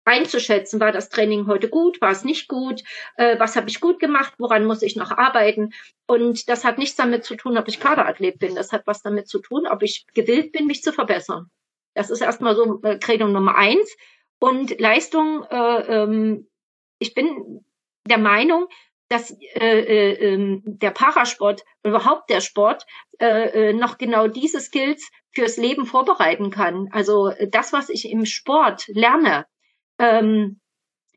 einzuschätzen, war das Training heute gut, war es nicht gut, äh, was habe ich gut gemacht, woran muss ich noch arbeiten. Und das hat nichts damit zu tun, ob ich Kaderathlet bin. Das hat was damit zu tun, ob ich gewillt bin, mich zu verbessern. Das ist erstmal so äh, Credo Nummer eins. Und Leistung, äh, ähm, ich bin der Meinung, dass äh, äh, ähm, der Parasport, überhaupt der Sport, äh, äh, noch genau diese Skills fürs Leben vorbereiten kann. Also äh, das, was ich im Sport lerne, ähm,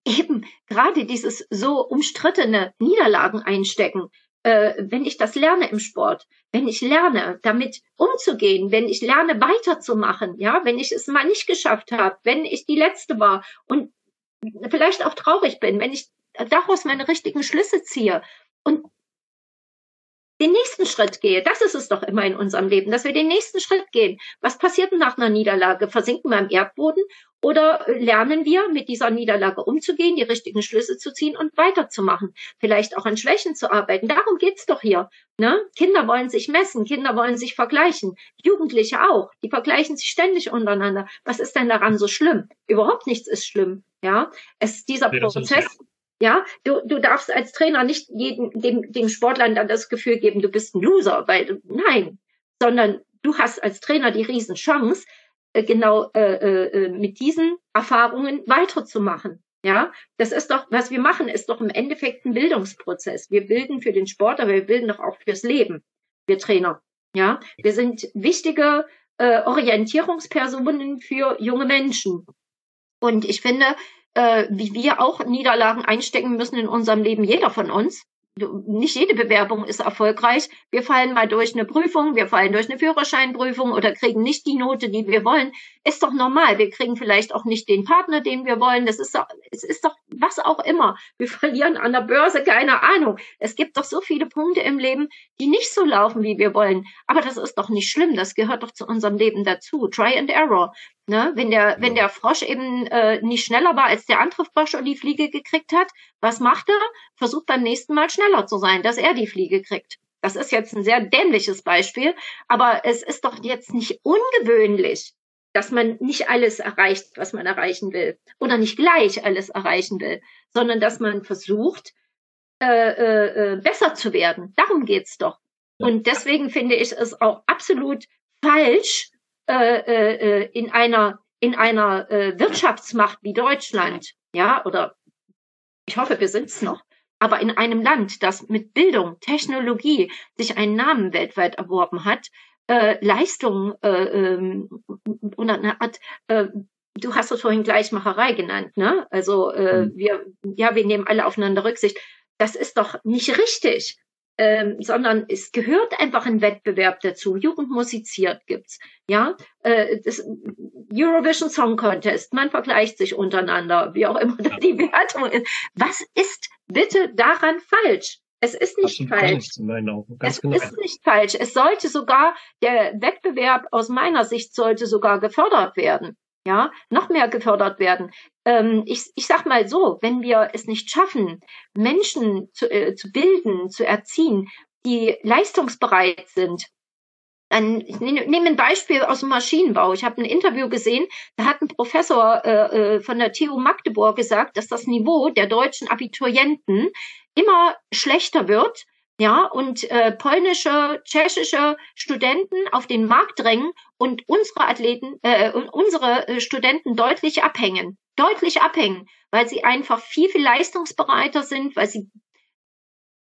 eben gerade dieses so umstrittene Niederlagen einstecken, äh, wenn ich das lerne im Sport, wenn ich lerne, damit umzugehen, wenn ich lerne, weiterzumachen, ja, wenn ich es mal nicht geschafft habe, wenn ich die Letzte war und vielleicht auch traurig bin, wenn ich daraus meine richtigen Schlüsse ziehe. Und den nächsten Schritt gehe. Das ist es doch immer in unserem Leben, dass wir den nächsten Schritt gehen. Was passiert denn nach einer Niederlage? Versinken wir im Erdboden oder lernen wir, mit dieser Niederlage umzugehen, die richtigen Schlüsse zu ziehen und weiterzumachen? Vielleicht auch an Schwächen zu arbeiten. Darum geht's doch hier. Ne? Kinder wollen sich messen, Kinder wollen sich vergleichen. Jugendliche auch. Die vergleichen sich ständig untereinander. Was ist denn daran so schlimm? Überhaupt nichts ist schlimm. Ja, es dieser ja, Prozess. Ja, du, du darfst als Trainer nicht jedem, dem, dem Sportler dann das Gefühl geben, du bist ein Loser, weil, nein, sondern du hast als Trainer die Riesenchance, äh, genau äh, äh, mit diesen Erfahrungen weiterzumachen. Ja, das ist doch, was wir machen, ist doch im Endeffekt ein Bildungsprozess. Wir bilden für den Sport, aber wir bilden doch auch fürs Leben, wir Trainer. Ja, wir sind wichtige äh, Orientierungspersonen für junge Menschen. Und ich finde, äh, wie wir auch Niederlagen einstecken müssen in unserem Leben, jeder von uns. Nicht jede Bewerbung ist erfolgreich. Wir fallen mal durch eine Prüfung, wir fallen durch eine Führerscheinprüfung oder kriegen nicht die Note, die wir wollen. Ist doch normal. Wir kriegen vielleicht auch nicht den Partner, den wir wollen. Das ist doch, es ist doch was auch immer. Wir verlieren an der Börse, keine Ahnung. Es gibt doch so viele Punkte im Leben, die nicht so laufen, wie wir wollen. Aber das ist doch nicht schlimm. Das gehört doch zu unserem Leben dazu. Try and error. Ne? Wenn der, wenn der Frosch eben äh, nicht schneller war als der andere Frosch und die Fliege gekriegt hat, was macht er? Versucht beim nächsten Mal schneller zu sein, dass er die Fliege kriegt. Das ist jetzt ein sehr dämliches Beispiel, aber es ist doch jetzt nicht ungewöhnlich, dass man nicht alles erreicht, was man erreichen will, oder nicht gleich alles erreichen will, sondern dass man versucht, äh, äh, äh besser zu werden. Darum geht's doch. Und deswegen finde ich es auch absolut falsch, äh, äh, in einer in einer äh, Wirtschaftsmacht wie Deutschland, ja, oder ich hoffe, wir sind's noch, aber in einem Land, das mit Bildung, Technologie sich einen Namen weltweit erworben hat, äh, Leistungen äh, ähm, oder eine Art äh, du hast es vorhin Gleichmacherei genannt, ne? Also äh, mhm. wir, ja, wir nehmen alle aufeinander Rücksicht. Das ist doch nicht richtig ähm, sondern es gehört einfach ein Wettbewerb dazu. Jugend musiziert gibt's, ja. Äh, das Eurovision Song Contest, man vergleicht sich untereinander, wie auch immer da die Wertung ist. Was ist bitte daran falsch? Es ist nicht falsch. es genau. ist nicht falsch. Es sollte sogar, der Wettbewerb aus meiner Sicht sollte sogar gefördert werden ja, noch mehr gefördert werden. Ähm, ich, ich sag mal so, wenn wir es nicht schaffen, Menschen zu, äh, zu bilden, zu erziehen, die leistungsbereit sind, dann ich nehme ein Beispiel aus dem Maschinenbau. Ich habe ein Interview gesehen, da hat ein Professor äh, äh von der TU Magdeburg gesagt, dass das Niveau der deutschen Abiturienten immer schlechter wird, ja, und äh, polnische, tschechische Studenten auf den Markt drängen und unsere Athleten, äh, unsere äh, Studenten deutlich abhängen, deutlich abhängen, weil sie einfach viel, viel leistungsbereiter sind, weil sie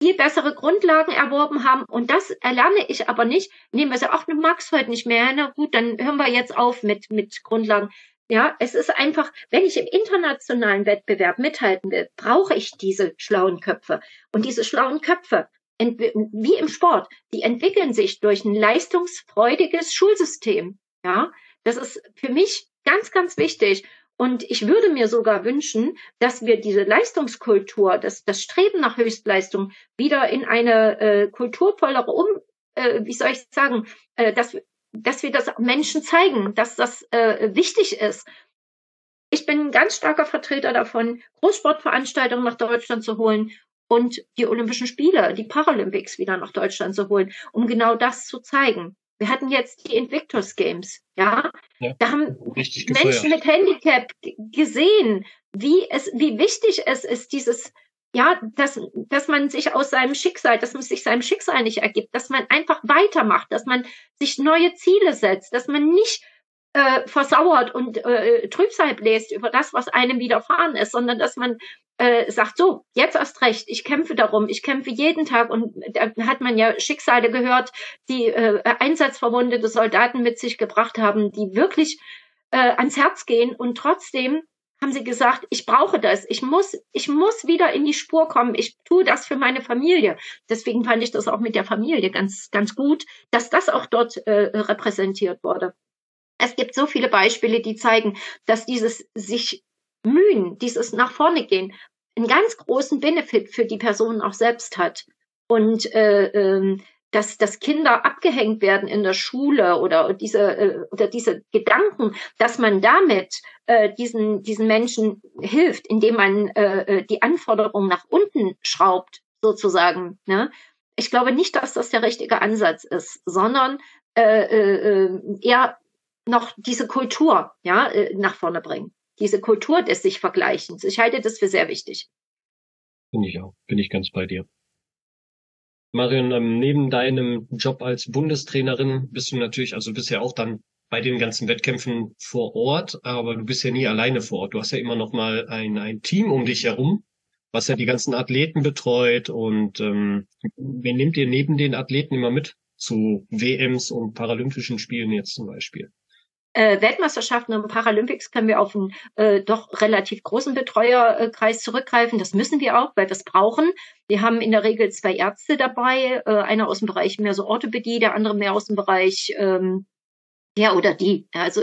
viel bessere Grundlagen erworben haben. Und das erlerne ich aber nicht. Nehmen wir so, ach, du magst heute nicht mehr. Na gut, dann hören wir jetzt auf mit, mit Grundlagen. Ja, es ist einfach, wenn ich im internationalen Wettbewerb mithalten will, brauche ich diese schlauen Köpfe. Und diese schlauen Köpfe wie im Sport, die entwickeln sich durch ein leistungsfreudiges Schulsystem. Ja, das ist für mich ganz, ganz wichtig. Und ich würde mir sogar wünschen, dass wir diese Leistungskultur, das, das Streben nach Höchstleistung wieder in eine äh, kulturvollere um, äh, wie soll ich sagen, äh, dass, dass wir das Menschen zeigen, dass das äh, wichtig ist. Ich bin ein ganz starker Vertreter davon, Großsportveranstaltungen nach Deutschland zu holen und die Olympischen Spiele, die Paralympics wieder nach Deutschland zu holen, um genau das zu zeigen. Wir hatten jetzt die Invictus Games, ja. ja da haben Menschen mit Handicap gesehen, wie es, wie wichtig es ist, dieses, ja, dass, dass man sich aus seinem Schicksal, dass man sich seinem Schicksal nicht ergibt, dass man einfach weitermacht, dass man sich neue Ziele setzt, dass man nicht äh, versauert und äh, Trübsal bläst über das, was einem widerfahren ist, sondern dass man äh, sagt, so, jetzt erst recht, ich kämpfe darum, ich kämpfe jeden Tag und da hat man ja Schicksale gehört, die äh, einsatzverwundete Soldaten mit sich gebracht haben, die wirklich äh, ans Herz gehen und trotzdem haben sie gesagt, ich brauche das, ich muss, ich muss wieder in die Spur kommen, ich tue das für meine Familie. Deswegen fand ich das auch mit der Familie ganz, ganz gut, dass das auch dort äh, repräsentiert wurde. Es gibt so viele Beispiele, die zeigen, dass dieses sich mühen, dieses nach vorne gehen, einen ganz großen Benefit für die Person auch selbst hat. Und äh, ähm, dass, dass Kinder abgehängt werden in der Schule oder diese, äh, oder diese Gedanken, dass man damit äh, diesen, diesen Menschen hilft, indem man äh, äh die Anforderungen nach unten schraubt, sozusagen. Ne? Ich glaube nicht, dass das der richtige Ansatz ist, sondern äh, äh, äh eher noch diese Kultur ja, äh, nach vorne bringen. Diese Kultur des sich Vergleichens. Ich halte das für sehr wichtig. Finde ich auch. Bin ich ganz bei dir. Marion, ähm, neben deinem Job als Bundestrainerin bist du natürlich, also bist ja auch dann bei den ganzen Wettkämpfen vor Ort, aber du bist ja nie alleine vor Ort. Du hast ja immer noch mal ein, ein Team um dich herum, was ja die ganzen Athleten betreut und ähm, wen nehmt ihr neben den Athleten immer mit zu WMs und Paralympischen Spielen jetzt zum Beispiel? Äh, Weltmeisterschaften und Paralympics können wir auf einen äh, doch relativ großen Betreuerkreis zurückgreifen. Das müssen wir auch, weil wir es brauchen. Wir haben in der Regel zwei Ärzte dabei, äh, einer aus dem Bereich mehr so Orthopädie, der andere mehr aus dem Bereich ähm, der oder die. Also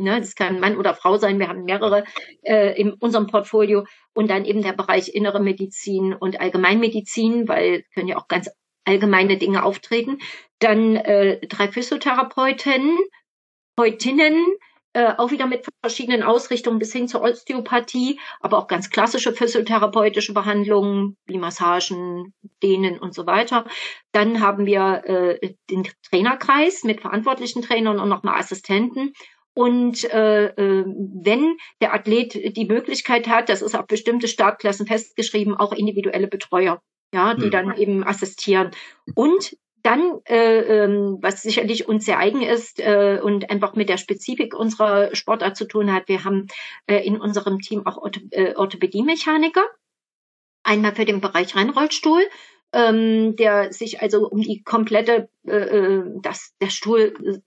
ne, das kann Mann oder Frau sein. Wir haben mehrere äh, in unserem Portfolio und dann eben der Bereich innere Medizin und Allgemeinmedizin, weil können ja auch ganz allgemeine Dinge auftreten. Dann äh, drei Physiotherapeuten, Therapeutinnen, äh, auch wieder mit verschiedenen Ausrichtungen bis hin zur Osteopathie, aber auch ganz klassische physiotherapeutische Behandlungen wie Massagen, Dehnen und so weiter. Dann haben wir äh, den Trainerkreis mit verantwortlichen Trainern und nochmal Assistenten. Und äh, äh, wenn der Athlet die Möglichkeit hat, das ist auf bestimmte Startklassen festgeschrieben, auch individuelle Betreuer, ja, die mhm. dann eben assistieren. Und dann, äh, ähm, was sicherlich uns sehr eigen ist äh, und einfach mit der Spezifik unserer Sportart zu tun hat, wir haben äh, in unserem Team auch Ortho äh, Orthopädie-Mechaniker. Einmal für den Bereich Rennrollstuhl, ähm, der sich also um die komplette, äh, äh dass der Stuhl äh,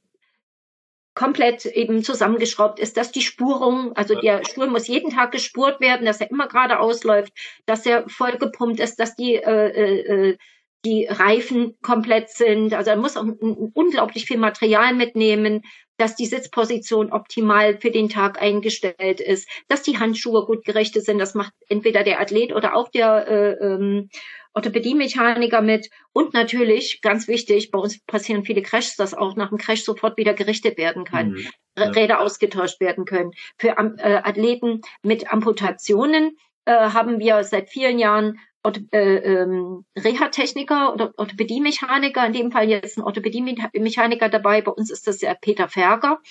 komplett eben zusammengeschraubt ist, dass die Spurung, also der Stuhl muss jeden Tag gespurt werden, dass er immer gerade ausläuft, dass er vollgepumpt ist, dass die äh, äh, äh die Reifen komplett sind. Also er muss auch unglaublich viel Material mitnehmen, dass die Sitzposition optimal für den Tag eingestellt ist, dass die Handschuhe gut gerichtet sind. Das macht entweder der Athlet oder auch der äh, ähm, Orthopädie-Mechaniker mit. Und natürlich, ganz wichtig, bei uns passieren viele Crashs, dass auch nach dem Crash sofort wieder gerichtet werden kann, mhm. ja. Räder ausgetauscht werden können. Für äh, Athleten mit Amputationen äh, haben wir seit vielen Jahren Reha-Techniker oder Orthopädie-Mechaniker, in dem Fall jetzt ein Orthopädie-Mechaniker dabei. Bei uns ist das der Peter Ferger,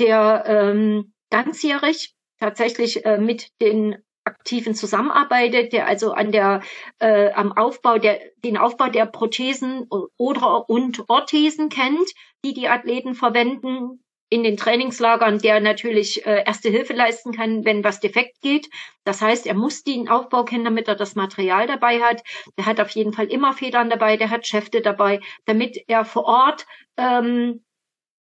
der ähm, ganzjährig tatsächlich äh, mit den Aktiven zusammenarbeitet, der also an der äh, am Aufbau der den Aufbau der Prothesen oder und Orthesen kennt, die die Athleten verwenden, in den Trainingslagern, der natürlich äh, erste Hilfe leisten kann, wenn was defekt geht. Das heißt, er muss den Aufbau kennen, damit er das Material dabei hat. Der hat auf jeden Fall immer Federn dabei, der hat Schäfte dabei, damit er vor Ort ähm,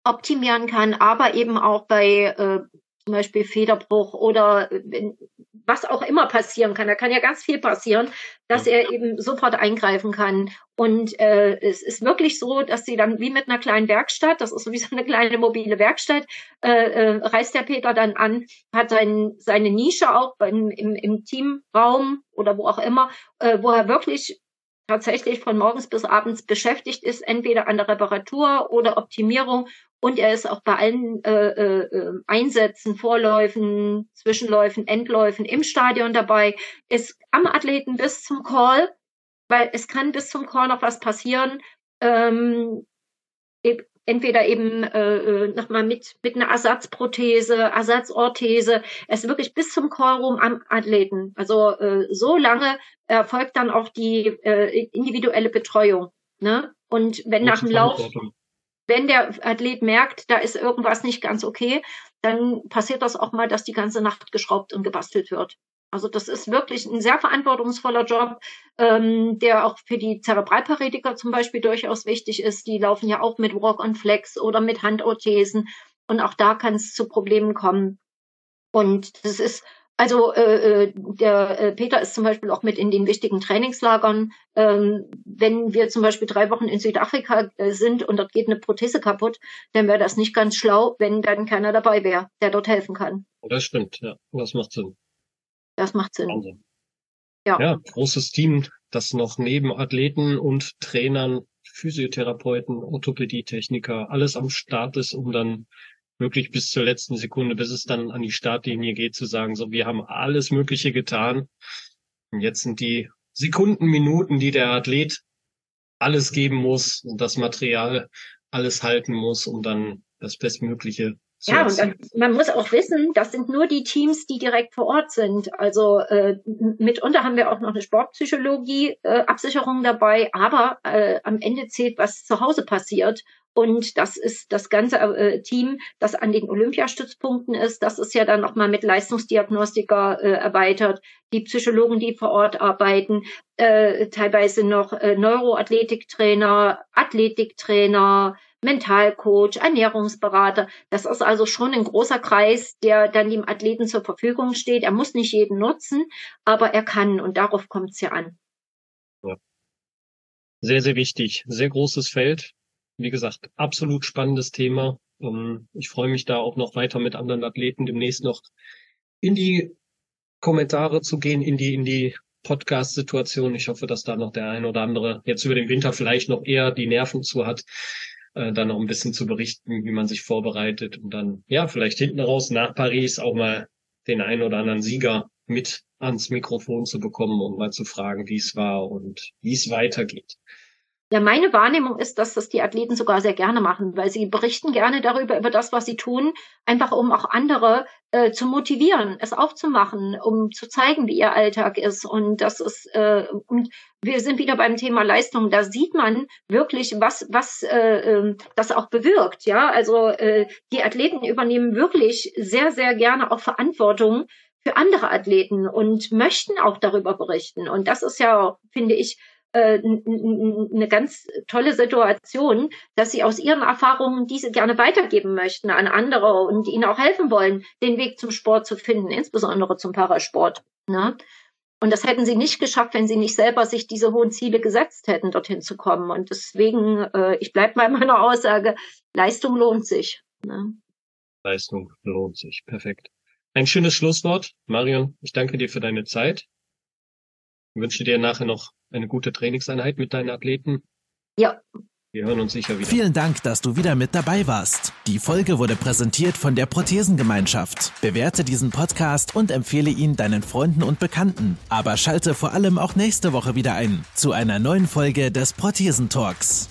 optimieren kann, aber eben auch bei äh, zum Beispiel Federbruch oder wenn, was auch immer passieren kann. Da kann ja ganz viel passieren, dass er eben sofort eingreifen kann. Und äh, es ist wirklich so, dass sie dann wie mit einer kleinen Werkstatt, das ist sowieso eine kleine mobile Werkstatt, äh, äh, reist der Peter dann an, hat sein, seine Nische auch im, im, im Teamraum oder wo auch immer, äh, wo er wirklich tatsächlich von morgens bis abends beschäftigt ist, entweder an der Reparatur oder Optimierung. Und er ist auch bei allen äh, äh, Einsätzen, Vorläufen, Zwischenläufen, Endläufen im Stadion dabei, ist am Athleten bis zum Call, weil es kann bis zum Call noch was passieren. Ähm, entweder eben äh, äh nochmal mit, mit einer Ersatzprothese, Ersatzorthese, es wirklich bis zum Callroom am Athleten. Also äh, so lange erfolgt dann auch die äh, individuelle Betreuung. Ne? Und wenn nach dem Lauf, wenn der Athlet merkt, da ist irgendwas nicht ganz okay, dann passiert das auch mal, dass die ganze Nacht geschraubt und gebastelt wird. Also das ist wirklich ein sehr verantwortungsvoller Job, ähm, der auch für die Zerebralparetiker zum Beispiel durchaus wichtig ist. Die laufen ja auch mit Walk on Flex oder mit Handorthesen und auch da kann es zu Problemen kommen. Und das ist also äh, äh, der äh, Peter ist zum Beispiel auch mit in den wichtigen Trainingslagern. Ähm, wenn wir zum Beispiel drei Wochen in Südafrika äh, sind und dort geht eine Prothese kaputt, dann wäre das nicht ganz schlau, wenn dann keiner dabei wäre, der dort helfen kann. Das stimmt, ja. Das macht Sinn. Das macht Sinn. Wahnsinn. Ja. ja, großes Team, das noch neben Athleten und Trainern, Physiotherapeuten, Orthopädietechniker, alles am Start ist, um dann wirklich bis zur letzten Sekunde, bis es dann an die Startlinie geht, zu sagen, so, wir haben alles Mögliche getan. Und jetzt sind die Sekunden, Minuten, die der Athlet alles geben muss und das Material alles halten muss, um dann das Bestmögliche ja, und dann, man muss auch wissen, das sind nur die Teams, die direkt vor Ort sind. Also äh, mitunter haben wir auch noch eine Sportpsychologie-Absicherung äh, dabei, aber äh, am Ende zählt, was zu Hause passiert. Und das ist das ganze äh, Team, das an den Olympiastützpunkten ist. Das ist ja dann nochmal mit Leistungsdiagnostiker äh, erweitert. Die Psychologen, die vor Ort arbeiten, äh, teilweise noch äh, Neuroathletiktrainer, Athletiktrainer, Mentalcoach, Ernährungsberater. Das ist also schon ein großer Kreis, der dann dem Athleten zur Verfügung steht. Er muss nicht jeden nutzen, aber er kann und darauf kommt es ja an. Sehr, sehr wichtig. Sehr großes Feld. Wie gesagt, absolut spannendes Thema. Ähm, ich freue mich da auch noch weiter mit anderen Athleten demnächst noch in die Kommentare zu gehen, in die, in die Podcast-Situation. Ich hoffe, dass da noch der ein oder andere jetzt über den Winter vielleicht noch eher die Nerven zu hat, äh, dann noch ein bisschen zu berichten, wie man sich vorbereitet und dann, ja, vielleicht hinten raus nach Paris auch mal den einen oder anderen Sieger mit ans Mikrofon zu bekommen und mal zu fragen, wie es war und wie es weitergeht. Ja, meine Wahrnehmung ist, dass das die Athleten sogar sehr gerne machen, weil sie berichten gerne darüber, über das, was sie tun, einfach um auch andere äh, zu motivieren, es aufzumachen, um zu zeigen, wie ihr Alltag ist. Und das ist, äh, und wir sind wieder beim Thema Leistung. Da sieht man wirklich, was, was äh, äh, das auch bewirkt. Ja, also äh, die Athleten übernehmen wirklich sehr, sehr gerne auch Verantwortung für andere Athleten und möchten auch darüber berichten. Und das ist ja, finde ich, äh, eine ganz tolle Situation, dass sie aus ihren Erfahrungen diese gerne weitergeben möchten an andere und ihnen auch helfen wollen, den Weg zum Sport zu finden, insbesondere zum Parasport. Ne? Und das hätten sie nicht geschafft, wenn sie nicht selber sich diese hohen Ziele gesetzt hätten, dorthin zu kommen. Und deswegen, äh, ich bleibe bei meiner Aussage, Leistung lohnt sich. Ne? Leistung lohnt sich. Perfekt. Ein schönes Schlusswort. Marion, ich danke dir für deine Zeit. Ich wünsche dir nachher noch eine gute Trainingseinheit mit deinen Athleten. Ja. Wir hören uns sicher wieder. Vielen Dank, dass du wieder mit dabei warst. Die Folge wurde präsentiert von der Prothesengemeinschaft. Bewerte diesen Podcast und empfehle ihn deinen Freunden und Bekannten. Aber schalte vor allem auch nächste Woche wieder ein zu einer neuen Folge des Prothesentalks.